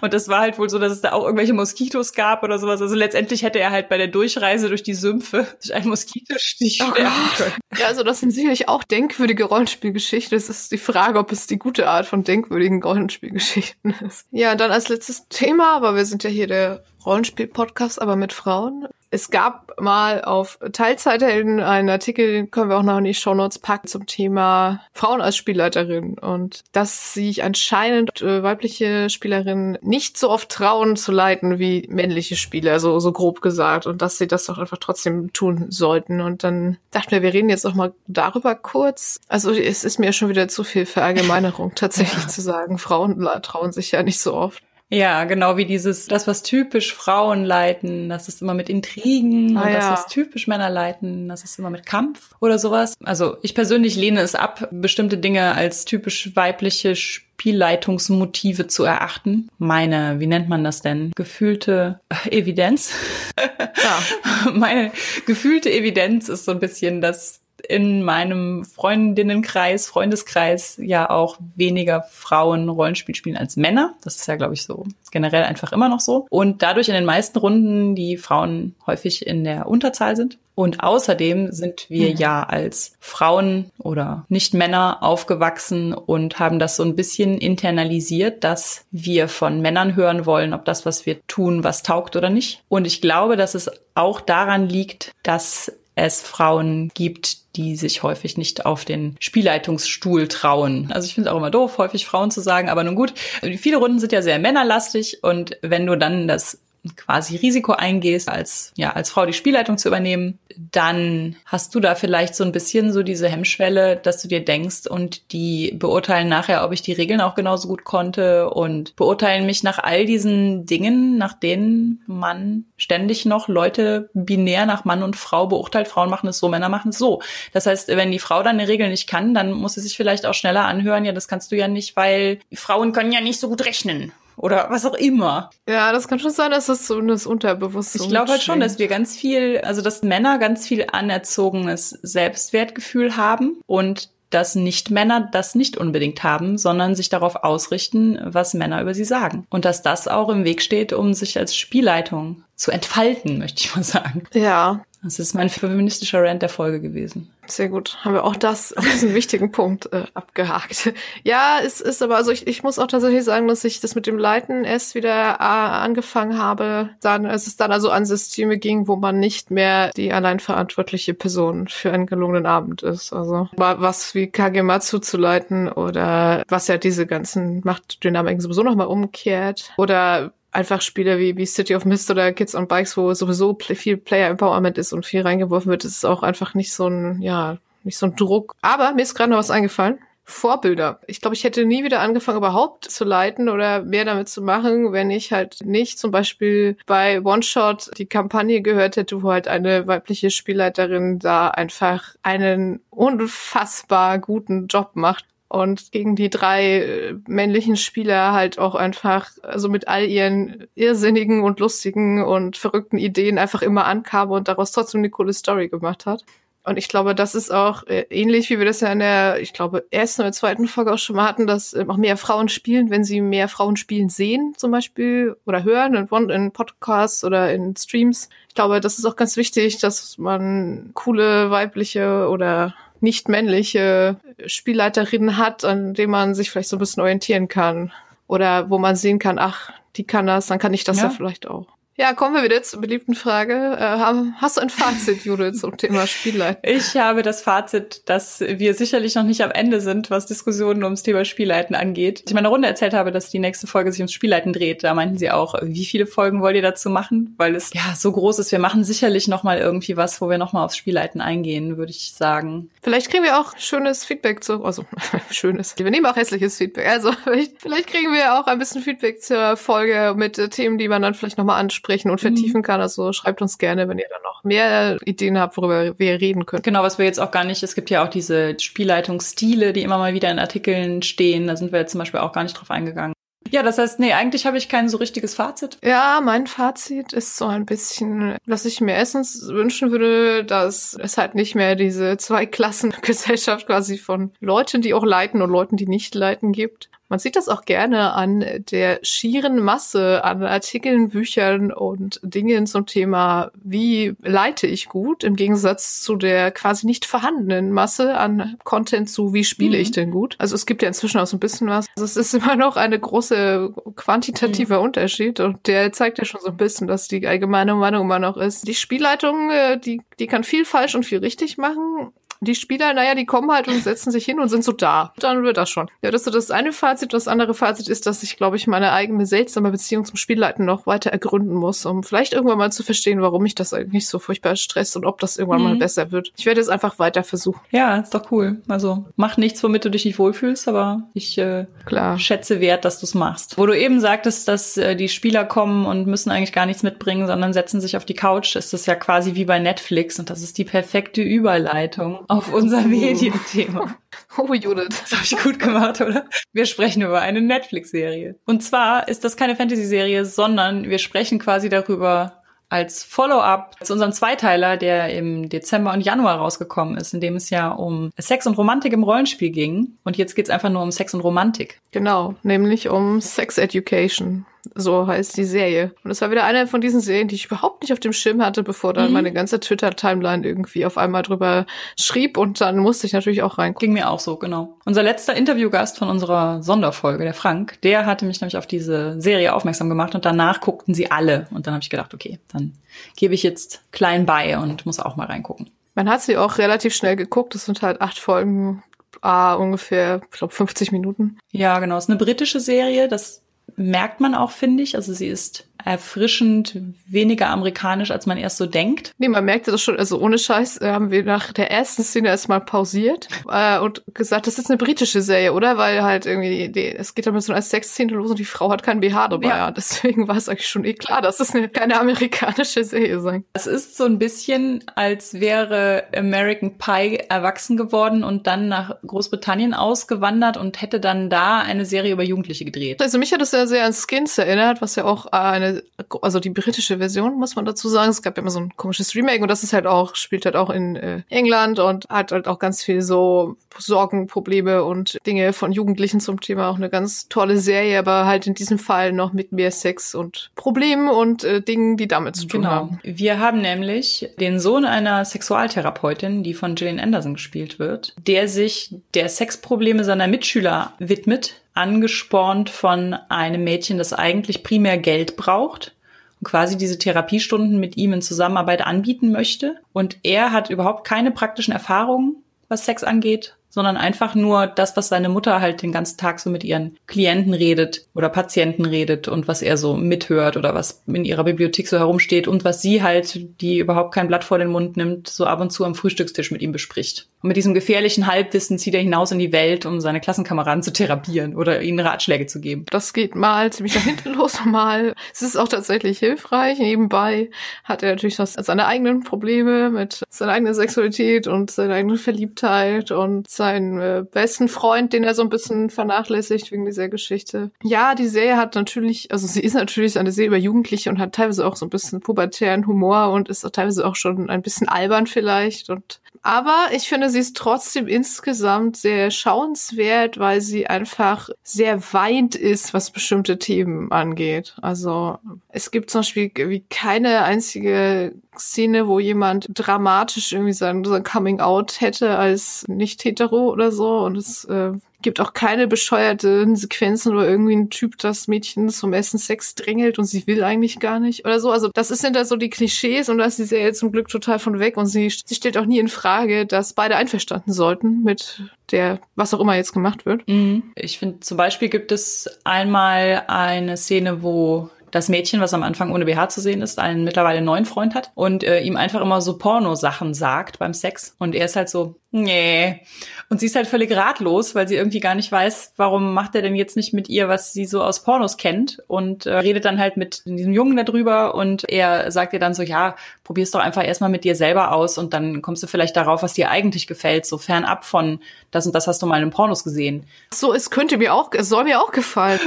[SPEAKER 1] Und das war halt wohl so, dass es da auch irgendwelche Moskitos gab oder sowas. Also letztendlich hätte er halt bei der Durchreise durch die Sümpfe durch einen Moskitostich
[SPEAKER 2] Oh
[SPEAKER 1] sterben können.
[SPEAKER 2] Ja, also das sind sicherlich auch denkwürdige Rollenspielgeschichten. Es ist die Frage, ob es die gute Art von denkwürdigen Rollenspielgeschichten ist. Ja, dann als letztes Thema, aber wir sind ja hier der Rollenspiel-Podcast, aber mit Frauen. Es gab mal auf Teilzeithelden einen Artikel, den können wir auch noch in die Shownotes packen, zum Thema Frauen als Spielleiterin und dass sich anscheinend äh, weibliche Spielerinnen nicht so oft trauen zu leiten wie männliche Spieler, so, so grob gesagt und dass sie das doch einfach trotzdem tun sollten. Und dann dachten wir, wir reden jetzt auch mal darüber kurz. Also es ist mir schon wieder zu viel Verallgemeinerung (laughs) tatsächlich zu sagen. Frauen trauen sich ja nicht so oft.
[SPEAKER 1] Ja, genau wie dieses, das, was typisch Frauen leiten, das ist immer mit Intrigen
[SPEAKER 2] Ah,
[SPEAKER 1] und das,
[SPEAKER 2] ja.
[SPEAKER 1] was typisch Männer leiten, das ist immer mit Kampf oder sowas. Also ich persönlich lehne es ab, bestimmte Dinge als typisch weibliche Spielleitungsmotive zu erachten. Meine, wie nennt man das denn? Gefühlte Evidenz.
[SPEAKER 2] Ja. (laughs)
[SPEAKER 1] Meine gefühlte Evidenz ist so ein bisschen, dass in meinem Freundinnenkreis, Freundeskreis ja auch weniger Frauen Rollenspiel spielen als Männer. Das ist ja, glaube ich, so generell einfach immer noch so. Und dadurch in den meisten Runden die Frauen häufig in der Unterzahl sind. Und außerdem sind wir
[SPEAKER 2] Mhm.
[SPEAKER 1] ja als Frauen oder Nicht-Männer aufgewachsen und haben das so ein bisschen internalisiert, dass wir von Männern hören wollen, ob das, was wir tun, was taugt oder nicht. Und ich glaube, dass es auch daran liegt, dass es Frauen gibt, die sich häufig nicht auf den Spielleitungsstuhl trauen. Also ich finde es auch immer doof, häufig Frauen zu sagen, aber nun gut, viele Runden sind ja sehr männerlastig und wenn du dann das quasi Risiko eingehst, als, ja, als Frau die Spielleitung zu übernehmen, dann hast du da vielleicht so ein bisschen so diese Hemmschwelle, dass du dir denkst und die beurteilen nachher, ob ich die Regeln auch genauso gut konnte und beurteilen mich nach all diesen Dingen, nach denen man ständig noch Leute binär nach Mann und Frau beurteilt. Frauen machen es so, Männer machen es so. Das heißt, wenn die Frau dann eine Regel nicht kann, dann muss sie sich vielleicht auch schneller anhören, ja, das kannst du ja nicht, weil Frauen können ja nicht so gut rechnen. Oder was auch immer.
[SPEAKER 2] Ja, das kann schon sein, dass das so das Unterbewusstsein.
[SPEAKER 1] Ich glaube halt schon, dass wir ganz viel, also dass Männer ganz viel anerzogenes Selbstwertgefühl haben und dass Nicht-Männer das nicht unbedingt haben, sondern sich darauf ausrichten, was Männer über sie sagen. Und dass das auch im Weg steht, um sich als Spielleitung zu entfalten, möchte ich mal sagen.
[SPEAKER 2] Ja,
[SPEAKER 1] Das ist mein feministischer Rant der Folge gewesen.
[SPEAKER 2] Sehr gut. Haben wir auch das, (laughs) diesen wichtigen Punkt äh, abgehakt. (laughs) Ja, es ist aber, also ich, ich muss auch tatsächlich sagen, dass ich das mit dem Leiten erst wieder äh, angefangen habe, dann, als es dann also an Systeme ging, wo man nicht mehr die allein verantwortliche Person für einen gelungenen Abend ist. Also wa- was wie Kagematsu zu leiten oder was ja diese ganzen Machtdynamiken sowieso nochmal umkehrt. Oder einfach Spiele wie, wie City of Mist oder Kids on Bikes, wo sowieso viel Player Empowerment ist und viel reingeworfen wird, ist auch einfach nicht so ein, ja, nicht so ein Druck. Aber mir ist gerade noch was eingefallen. Vorbilder. Ich glaube, ich hätte nie wieder angefangen, überhaupt zu leiten oder mehr damit zu machen, wenn ich halt nicht zum Beispiel bei One Shot die Kampagne gehört hätte, wo halt eine weibliche Spielleiterin da einfach einen unfassbar guten Job macht und gegen die drei äh, männlichen Spieler halt auch einfach, also mit all ihren irrsinnigen und lustigen und verrückten Ideen einfach immer ankam und daraus trotzdem eine coole Story gemacht hat. Und ich glaube, das ist auch äh, ähnlich, wie wir das ja in der, ich glaube, ersten oder zweiten Folge auch schon mal hatten, dass äh, auch mehr Frauen spielen, wenn sie mehr Frauen spielen sehen, zum Beispiel, oder hören in, in Podcasts oder in Streams. Ich glaube, das ist auch ganz wichtig, dass man coole weibliche oder nicht männliche Spielleiterinnen hat, an denen man sich vielleicht so ein bisschen orientieren kann. Oder wo man sehen kann, ach, die kann das, dann kann ich das ja,
[SPEAKER 1] Ja.
[SPEAKER 2] vielleicht auch. Ja, kommen wir wieder zur beliebten Frage. Äh, hast du ein Fazit, Judith, zum Thema (laughs) Spielleiten?
[SPEAKER 1] Ich habe das Fazit, dass wir sicherlich noch nicht am Ende sind, was Diskussionen ums Thema Spielleiten angeht. Als ich meiner Runde erzählt habe, dass die nächste Folge sich ums Spielleiten dreht, da meinten sie auch, wie viele Folgen wollt ihr dazu machen? Weil es ja so groß ist. Wir machen sicherlich noch mal irgendwie was, wo wir noch mal aufs Spielleiten eingehen, würde ich sagen.
[SPEAKER 2] Vielleicht kriegen wir auch schönes Feedback zu, also (laughs) schönes. Wir nehmen auch hässliches Feedback. Also (laughs) vielleicht, vielleicht kriegen wir auch ein bisschen Feedback zur Folge mit äh, Themen, die man dann vielleicht noch mal anspricht ansprechen und vertiefen mhm. kann. Also schreibt uns gerne, wenn ihr dann noch mehr Ideen habt, worüber wir reden können.
[SPEAKER 1] Genau, was wir jetzt auch gar nicht, es gibt ja auch diese Spielleitungsstile, die immer mal wieder in Artikeln stehen. Da sind wir jetzt zum Beispiel auch gar nicht drauf eingegangen. Ja, das heißt, nee, eigentlich habe ich kein so richtiges Fazit.
[SPEAKER 2] Ja, mein Fazit ist so ein bisschen, was ich mir erstens wünschen würde, dass es halt nicht mehr diese Zwei-Klassen-Gesellschaft quasi von Leuten, die auch leiten und Leuten, die nicht leiten gibt. Man sieht das auch gerne an der schieren Masse an Artikeln, Büchern und Dingen zum Thema, wie leite ich gut, im Gegensatz zu der quasi nicht vorhandenen Masse an Content zu, wie spiele mhm. ich denn gut. Also es gibt ja inzwischen auch so ein bisschen was. Also es ist (laughs) immer noch eine große quantitative mhm. Unterschied und der zeigt ja schon so ein bisschen, dass die allgemeine Meinung immer noch ist. Die Spielleitung, äh, die, die kann viel falsch und viel richtig machen die Spieler, naja, die kommen halt und setzen sich hin und sind so da. Dann wird das schon. Ja, das ist so das eine Fazit. Das andere Fazit ist, dass ich, glaube ich, meine eigene seltsame Beziehung zum Spielleiten noch weiter ergründen muss, um vielleicht irgendwann mal zu verstehen, warum mich das eigentlich so furchtbar stresst und ob das irgendwann mhm. mal besser wird. Ich werde es einfach weiter versuchen.
[SPEAKER 1] Ja, ist doch cool. Also mach nichts, womit du dich nicht wohlfühlst, aber ich äh, Klar. schätze wert, dass du es machst. Wo du eben sagtest, dass äh, die Spieler kommen und müssen eigentlich gar nichts mitbringen, sondern setzen sich auf die Couch, ist das ja quasi wie bei Netflix und das ist die perfekte Überleitung auf unser Medienthema. (laughs)
[SPEAKER 2] Oh, Judith.
[SPEAKER 1] Das habe ich gut gemacht, oder? Wir sprechen über eine Netflix-Serie. Und zwar ist das keine Fantasy-Serie, sondern wir sprechen quasi darüber, als Follow-up zu unserem Zweiteiler, der im Dezember und Januar rausgekommen ist, in dem es ja um Sex und Romantik im Rollenspiel ging. Und jetzt geht's einfach nur um Sex und Romantik.
[SPEAKER 2] Genau, nämlich um Sex Education. So heißt die Serie. Und es war wieder eine von diesen Serien, die ich überhaupt nicht auf dem Schirm hatte, bevor dann mhm. meine ganze Twitter-Timeline irgendwie auf einmal drüber schrieb und dann musste ich natürlich auch reingucken.
[SPEAKER 1] Ging mir auch so, genau. Unser letzter Interviewgast von unserer Sonderfolge, der Frank, der hatte mich nämlich auf diese Serie aufmerksam gemacht und danach guckten sie alle. Und dann habe ich gedacht, okay, dann gebe ich jetzt klein bei und muss auch mal reingucken.
[SPEAKER 2] Man hat sie auch relativ schnell geguckt. Es sind halt acht Folgen, ah, ungefähr, ich glaube, 50 Minuten.
[SPEAKER 1] Ja, genau. Es ist eine britische Serie. Das merkt man auch, finde ich. Also sie ist erfrischend weniger amerikanisch, als man erst so denkt.
[SPEAKER 2] Nee, man merkte das schon, also ohne Scheiß äh, haben wir nach der ersten Szene erstmal pausiert äh, und gesagt, das ist eine britische Serie, oder? Weil halt irgendwie, die, es geht damit so als Sexszene los und die Frau hat kein BH dabei. Ja. Deswegen war es eigentlich schon eh klar, dass es eine, keine amerikanische Serie sein.
[SPEAKER 1] Es ist so ein bisschen, als wäre American Pie erwachsen geworden und dann nach Großbritannien ausgewandert und hätte dann da eine Serie über Jugendliche gedreht.
[SPEAKER 2] Also mich hat das ja sehr an Skins erinnert, was ja auch eine also die britische Version, muss man dazu sagen. Es gab ja immer so ein komisches Remake und das ist halt auch, spielt halt auch in äh, England und hat halt auch ganz viel so Sorgenprobleme und Dinge von Jugendlichen zum Thema. Auch eine ganz tolle Serie, aber halt in diesem Fall noch mit mehr Sex und Problemen und äh, Dingen, die damit zu tun genau. haben.
[SPEAKER 1] Wir haben nämlich den Sohn einer Sexualtherapeutin, die von Gillian Anderson gespielt wird, der sich der Sexprobleme seiner Mitschüler widmet angespornt von einem Mädchen, das eigentlich primär Geld braucht und quasi diese Therapiestunden mit ihm in Zusammenarbeit anbieten möchte. Und er hat überhaupt keine praktischen Erfahrungen, was Sex angeht, sondern einfach nur das, was seine Mutter halt den ganzen Tag so mit ihren Klienten redet oder Patienten redet und was er so mithört oder was in ihrer Bibliothek so herumsteht und was sie halt, die überhaupt kein Blatt vor den Mund nimmt, so ab und zu am Frühstückstisch mit ihm bespricht. Und mit diesem gefährlichen Halbwissen zieht er hinaus in die Welt, um seine Klassenkameraden zu therapieren oder ihnen Ratschläge zu geben.
[SPEAKER 2] Das geht mal ziemlich nach hinten (laughs) los, mal. Es ist auch tatsächlich hilfreich. Nebenbei hat er natürlich seine eigenen Probleme mit seiner eigenen Sexualität und seiner eigenen Verliebtheit und seinen äh, besten Freund, den er so ein bisschen vernachlässigt wegen dieser Geschichte. Ja, die Serie hat natürlich, also sie ist natürlich eine Serie über Jugendliche und hat teilweise auch so ein bisschen pubertären Humor und ist teilweise auch schon ein bisschen albern vielleicht und aber ich finde, sie ist trotzdem insgesamt sehr schauenswert, weil sie einfach sehr weit ist, was bestimmte Themen angeht. Also es gibt zum Beispiel wie keine einzige Szene, wo jemand dramatisch irgendwie sein, sein Coming Out hätte als nicht hetero oder so und es äh, gibt auch keine bescheuerten Sequenzen, wo irgendwie ein Typ das Mädchen zum ersten Sex drängelt und sie will eigentlich gar nicht oder so. Also das sind da so die Klischees und da ist die Serie zum Glück total von weg und sie, sie stellt auch nie in Frage, dass beide einverstanden sollten mit der, was auch immer jetzt gemacht wird.
[SPEAKER 1] Mhm. Ich finde, zum Beispiel gibt es einmal eine Szene, wo das Mädchen, was am Anfang ohne BH zu sehen ist, einen mittlerweile neuen Freund hat und äh, ihm einfach immer so Pornosachen sagt beim Sex. Und er ist halt so, nee. Und sie ist halt völlig ratlos, weil sie irgendwie gar nicht weiß, warum macht er denn jetzt nicht mit ihr, was sie so aus Pornos kennt und äh, redet dann halt mit diesem Jungen darüber und er sagt ihr dann so, ja, probier's doch einfach erstmal mit dir selber aus und dann kommst du vielleicht darauf, was dir eigentlich gefällt, so fernab von das und das hast du mal in Pornos gesehen.
[SPEAKER 2] So, es könnte mir auch, es soll mir auch gefallen.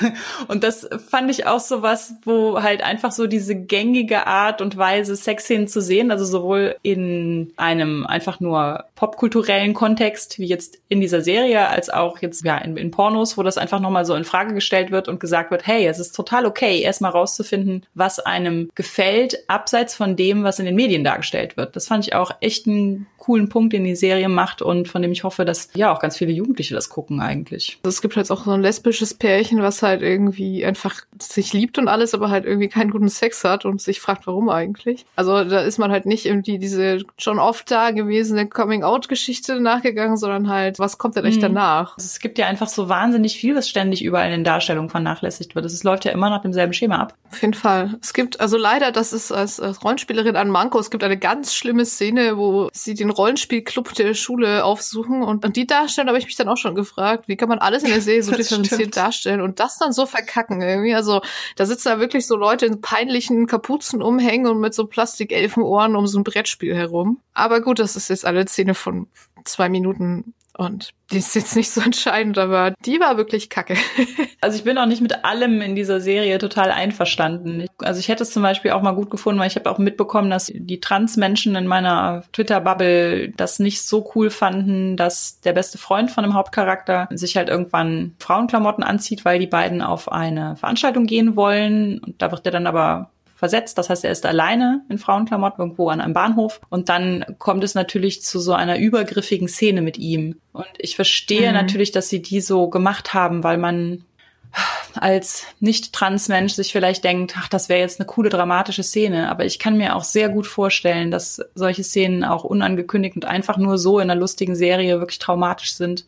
[SPEAKER 2] (laughs)
[SPEAKER 1] und das fand ich auch so was, wo halt einfach so diese gängige Art und Weise, Sexszenen zu sehen, also sowohl in einem einfach nur popkulturellen Kontext, wie jetzt in dieser Serie, als auch jetzt ja in, in Pornos, wo das einfach nochmal so in Frage gestellt wird und gesagt wird, hey, es ist total okay, erstmal rauszufinden, was einem gefällt, abseits von dem, was in den Medien dargestellt wird. Das fand ich auch echt einen coolen Punkt, den die Serie macht und von dem ich hoffe, dass ja auch ganz viele Jugendliche das gucken eigentlich.
[SPEAKER 2] Also es gibt halt auch so ein lesbisches Pärchen, was halt irgendwie einfach sich liebt und alles, aber halt irgendwie keinen guten Sex hat und sich fragt, warum eigentlich. Also da ist man halt nicht irgendwie diese schon oft da gewesene Coming-out-Geschichte nachgegangen, sondern halt, was kommt denn echt mhm. danach?
[SPEAKER 1] Also es gibt ja einfach so wahnsinnig viel, was ständig überall in den Darstellungen vernachlässigt wird. Es läuft ja immer nach demselben Schema ab.
[SPEAKER 2] Auf jeden Fall. Es gibt, also leider, das ist als, als Rollenspielerin an Manko, es gibt eine ganz schlimme Szene, wo sie den Rollenspielclub der Schule aufsuchen. Und, und die Darstellung habe ich mich dann auch schon gefragt, wie kann man alles in der Serie so (laughs) differenziert darstellen und das dann so verkacken irgendwie. Also da sitzen da wirklich so Leute in peinlichen Kapuzen umhängen und mit so Plastikelfenohren um so ein Brettspiel herum. Aber gut, das ist jetzt eine Szene von zwei Minuten und die ist jetzt nicht so entscheidend, aber die war wirklich kacke. (laughs)
[SPEAKER 1] also ich bin auch nicht mit allem in dieser Serie total einverstanden. Also ich hätte es zum Beispiel auch mal gut gefunden, weil ich habe auch mitbekommen, dass die Trans-Menschen in meiner Twitter-Bubble das nicht so cool fanden, dass der beste Freund von dem Hauptcharakter sich halt irgendwann Frauenklamotten anzieht, weil die beiden auf eine Veranstaltung gehen wollen. Und da wird er dann aber versetzt. Das heißt, er ist alleine in Frauenklamotten irgendwo an einem Bahnhof. Und dann kommt es natürlich zu so einer übergriffigen Szene mit ihm. Und ich verstehe mhm. natürlich, dass sie die so gemacht haben, weil man als nicht-trans-Mensch sich vielleicht denkt, ach, das wäre jetzt eine coole dramatische Szene. Aber ich kann mir auch sehr gut vorstellen, dass solche Szenen auch unangekündigt und einfach nur so in einer lustigen Serie wirklich traumatisch sind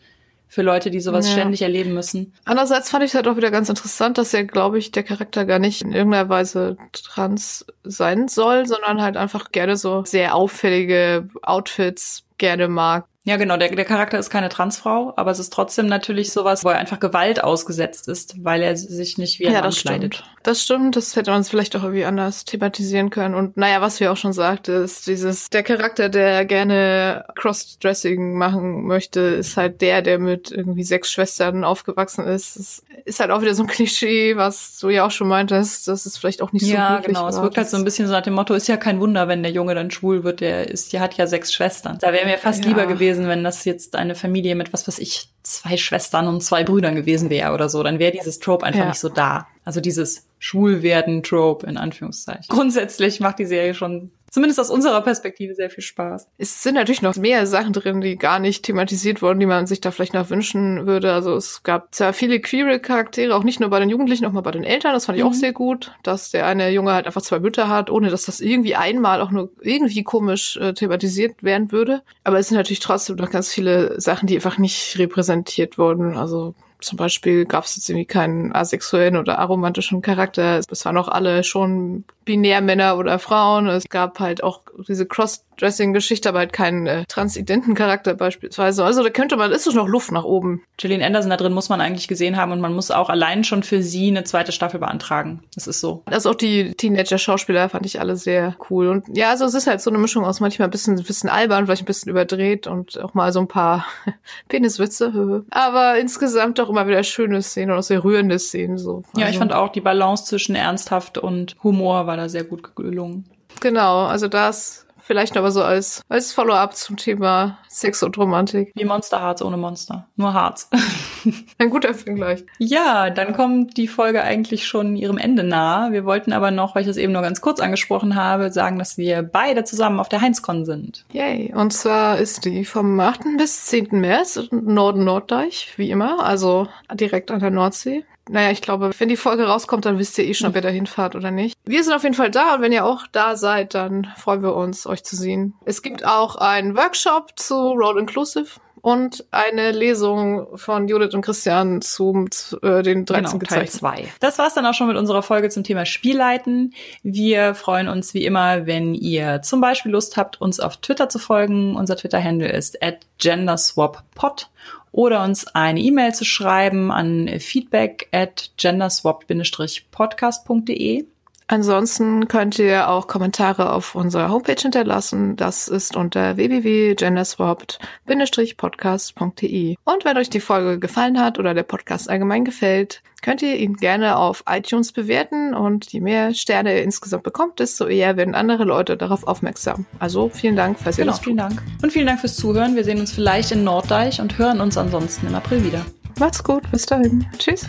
[SPEAKER 1] für Leute, die sowas ja. ständig erleben müssen.
[SPEAKER 2] Andererseits fand ich es halt auch wieder ganz interessant, dass er, glaube ich, der Charakter gar nicht in irgendeiner Weise trans sein soll, sondern halt einfach gerne so sehr auffällige Outfits gerne mag.
[SPEAKER 1] Ja, genau. Der, der Charakter ist keine Transfrau, aber es ist trotzdem natürlich sowas, wo er einfach Gewalt ausgesetzt ist, weil er sich nicht wie ein ja, Mann kleidet.
[SPEAKER 2] Stimmt. Das stimmt. Das hätte man vielleicht auch irgendwie anders thematisieren können. Und naja, was wir auch schon sagte, ist dieses, der Charakter, der gerne Crossdressing machen möchte, ist halt der, der mit irgendwie sechs Schwestern aufgewachsen ist. Das ist halt auch wieder so ein Klischee, was du ja auch schon meintest, das ist vielleicht auch nicht so
[SPEAKER 1] Ja, genau. Es wirkt halt so ein bisschen so nach dem Motto, ist ja kein Wunder, wenn der Junge dann schwul wird, der ist, der hat ja sechs Schwestern. Da wäre mir fast ja. lieber gewesen, wenn das jetzt eine Familie mit, was weiß ich, zwei Schwestern und zwei Brüdern gewesen wäre oder so. Dann wäre dieses Trope einfach ja. nicht so da. Also dieses Schwulwerden-Trope in Anführungszeichen. Grundsätzlich macht die Serie schon zumindest aus unserer Perspektive sehr viel Spaß.
[SPEAKER 2] Es sind natürlich noch mehr Sachen drin, die gar nicht thematisiert wurden, die man sich da vielleicht noch wünschen würde. Also es gab zwar viele queere Charaktere, auch nicht nur bei den Jugendlichen, auch mal bei den Eltern. Das fand ich mhm. auch sehr gut, dass der eine Junge halt einfach zwei Mütter hat, ohne dass das irgendwie einmal auch nur irgendwie komisch äh, thematisiert werden würde. Aber es sind natürlich trotzdem noch ganz viele Sachen, die einfach nicht repräsentiert wurden. Also zum Beispiel gab es jetzt irgendwie keinen asexuellen oder aromantischen Charakter. Es waren auch alle schon binär Männer oder Frauen. Es gab halt auch diese Cross-Dressing-Geschichte, aber halt keinen äh, transidenten Charakter beispielsweise. Also da könnte man, ist es noch Luft nach oben.
[SPEAKER 1] Gillian Anderson da drin muss man eigentlich gesehen haben und man muss auch allein schon für sie eine zweite Staffel beantragen. Das ist so.
[SPEAKER 2] Also auch die Teenager-Schauspieler fand ich alle sehr cool. Und ja, also es ist halt so eine Mischung aus manchmal ein bisschen, ein bisschen albern, vielleicht ein bisschen überdreht und auch mal so ein paar (laughs) Peniswitze. (laughs) aber insgesamt doch immer wieder schöne Szenen und auch sehr rührende Szenen. So.
[SPEAKER 1] Ja, also. ich fand auch die Balance zwischen ernsthaft und Humor war da sehr gut gelungen.
[SPEAKER 2] Genau, also das vielleicht aber so als, als Follow-up zum Thema Sex und Romantik.
[SPEAKER 1] Wie Monster Hearts ohne Monster. Nur Hearts. (laughs)
[SPEAKER 2] Ein guter Vergleich.
[SPEAKER 1] Ja, dann kommt die Folge eigentlich schon ihrem Ende nahe. Wir wollten aber noch, weil ich das eben nur ganz kurz angesprochen habe, sagen, dass wir beide zusammen auf der Heinzcon sind.
[SPEAKER 2] Yay. Und zwar ist die vom 8. bis 10. März Norden Norddeich, wie immer, also direkt an der Nordsee. Naja, ich glaube, wenn die Folge rauskommt, dann wisst ihr eh schon, ob ihr da hinfahrt oder nicht. Wir sind auf jeden Fall da und wenn ihr auch da seid, dann freuen wir uns, euch zu sehen. Es gibt auch einen Workshop zu Road Inclusive und eine Lesung von Judith und Christian zum äh, den 13
[SPEAKER 1] genau, Teil 2. Das war's dann auch schon mit unserer Folge zum Thema Spielleiten. Wir freuen uns wie immer, wenn ihr zum Beispiel Lust habt, uns auf Twitter zu folgen. Unser Twitter-Handle ist at genderswappod oder uns eine E-Mail zu schreiben an feedback at genderswap-podcast.de.
[SPEAKER 2] Ansonsten könnt ihr auch Kommentare auf unserer Homepage hinterlassen. Das ist unter www.genderswapped-podcast.de. Und wenn euch die Folge gefallen hat oder der Podcast allgemein gefällt, könnt ihr ihn gerne auf iTunes bewerten und je mehr Sterne ihr insgesamt bekommt, desto eher werden andere Leute darauf aufmerksam. Also vielen Dank, falls ihr
[SPEAKER 1] genau,
[SPEAKER 2] das tut.
[SPEAKER 1] Vielen Dank. Und vielen Dank fürs Zuhören. Wir sehen uns vielleicht in Norddeich und hören uns ansonsten im April wieder.
[SPEAKER 2] Macht's gut, bis dahin. Tschüss.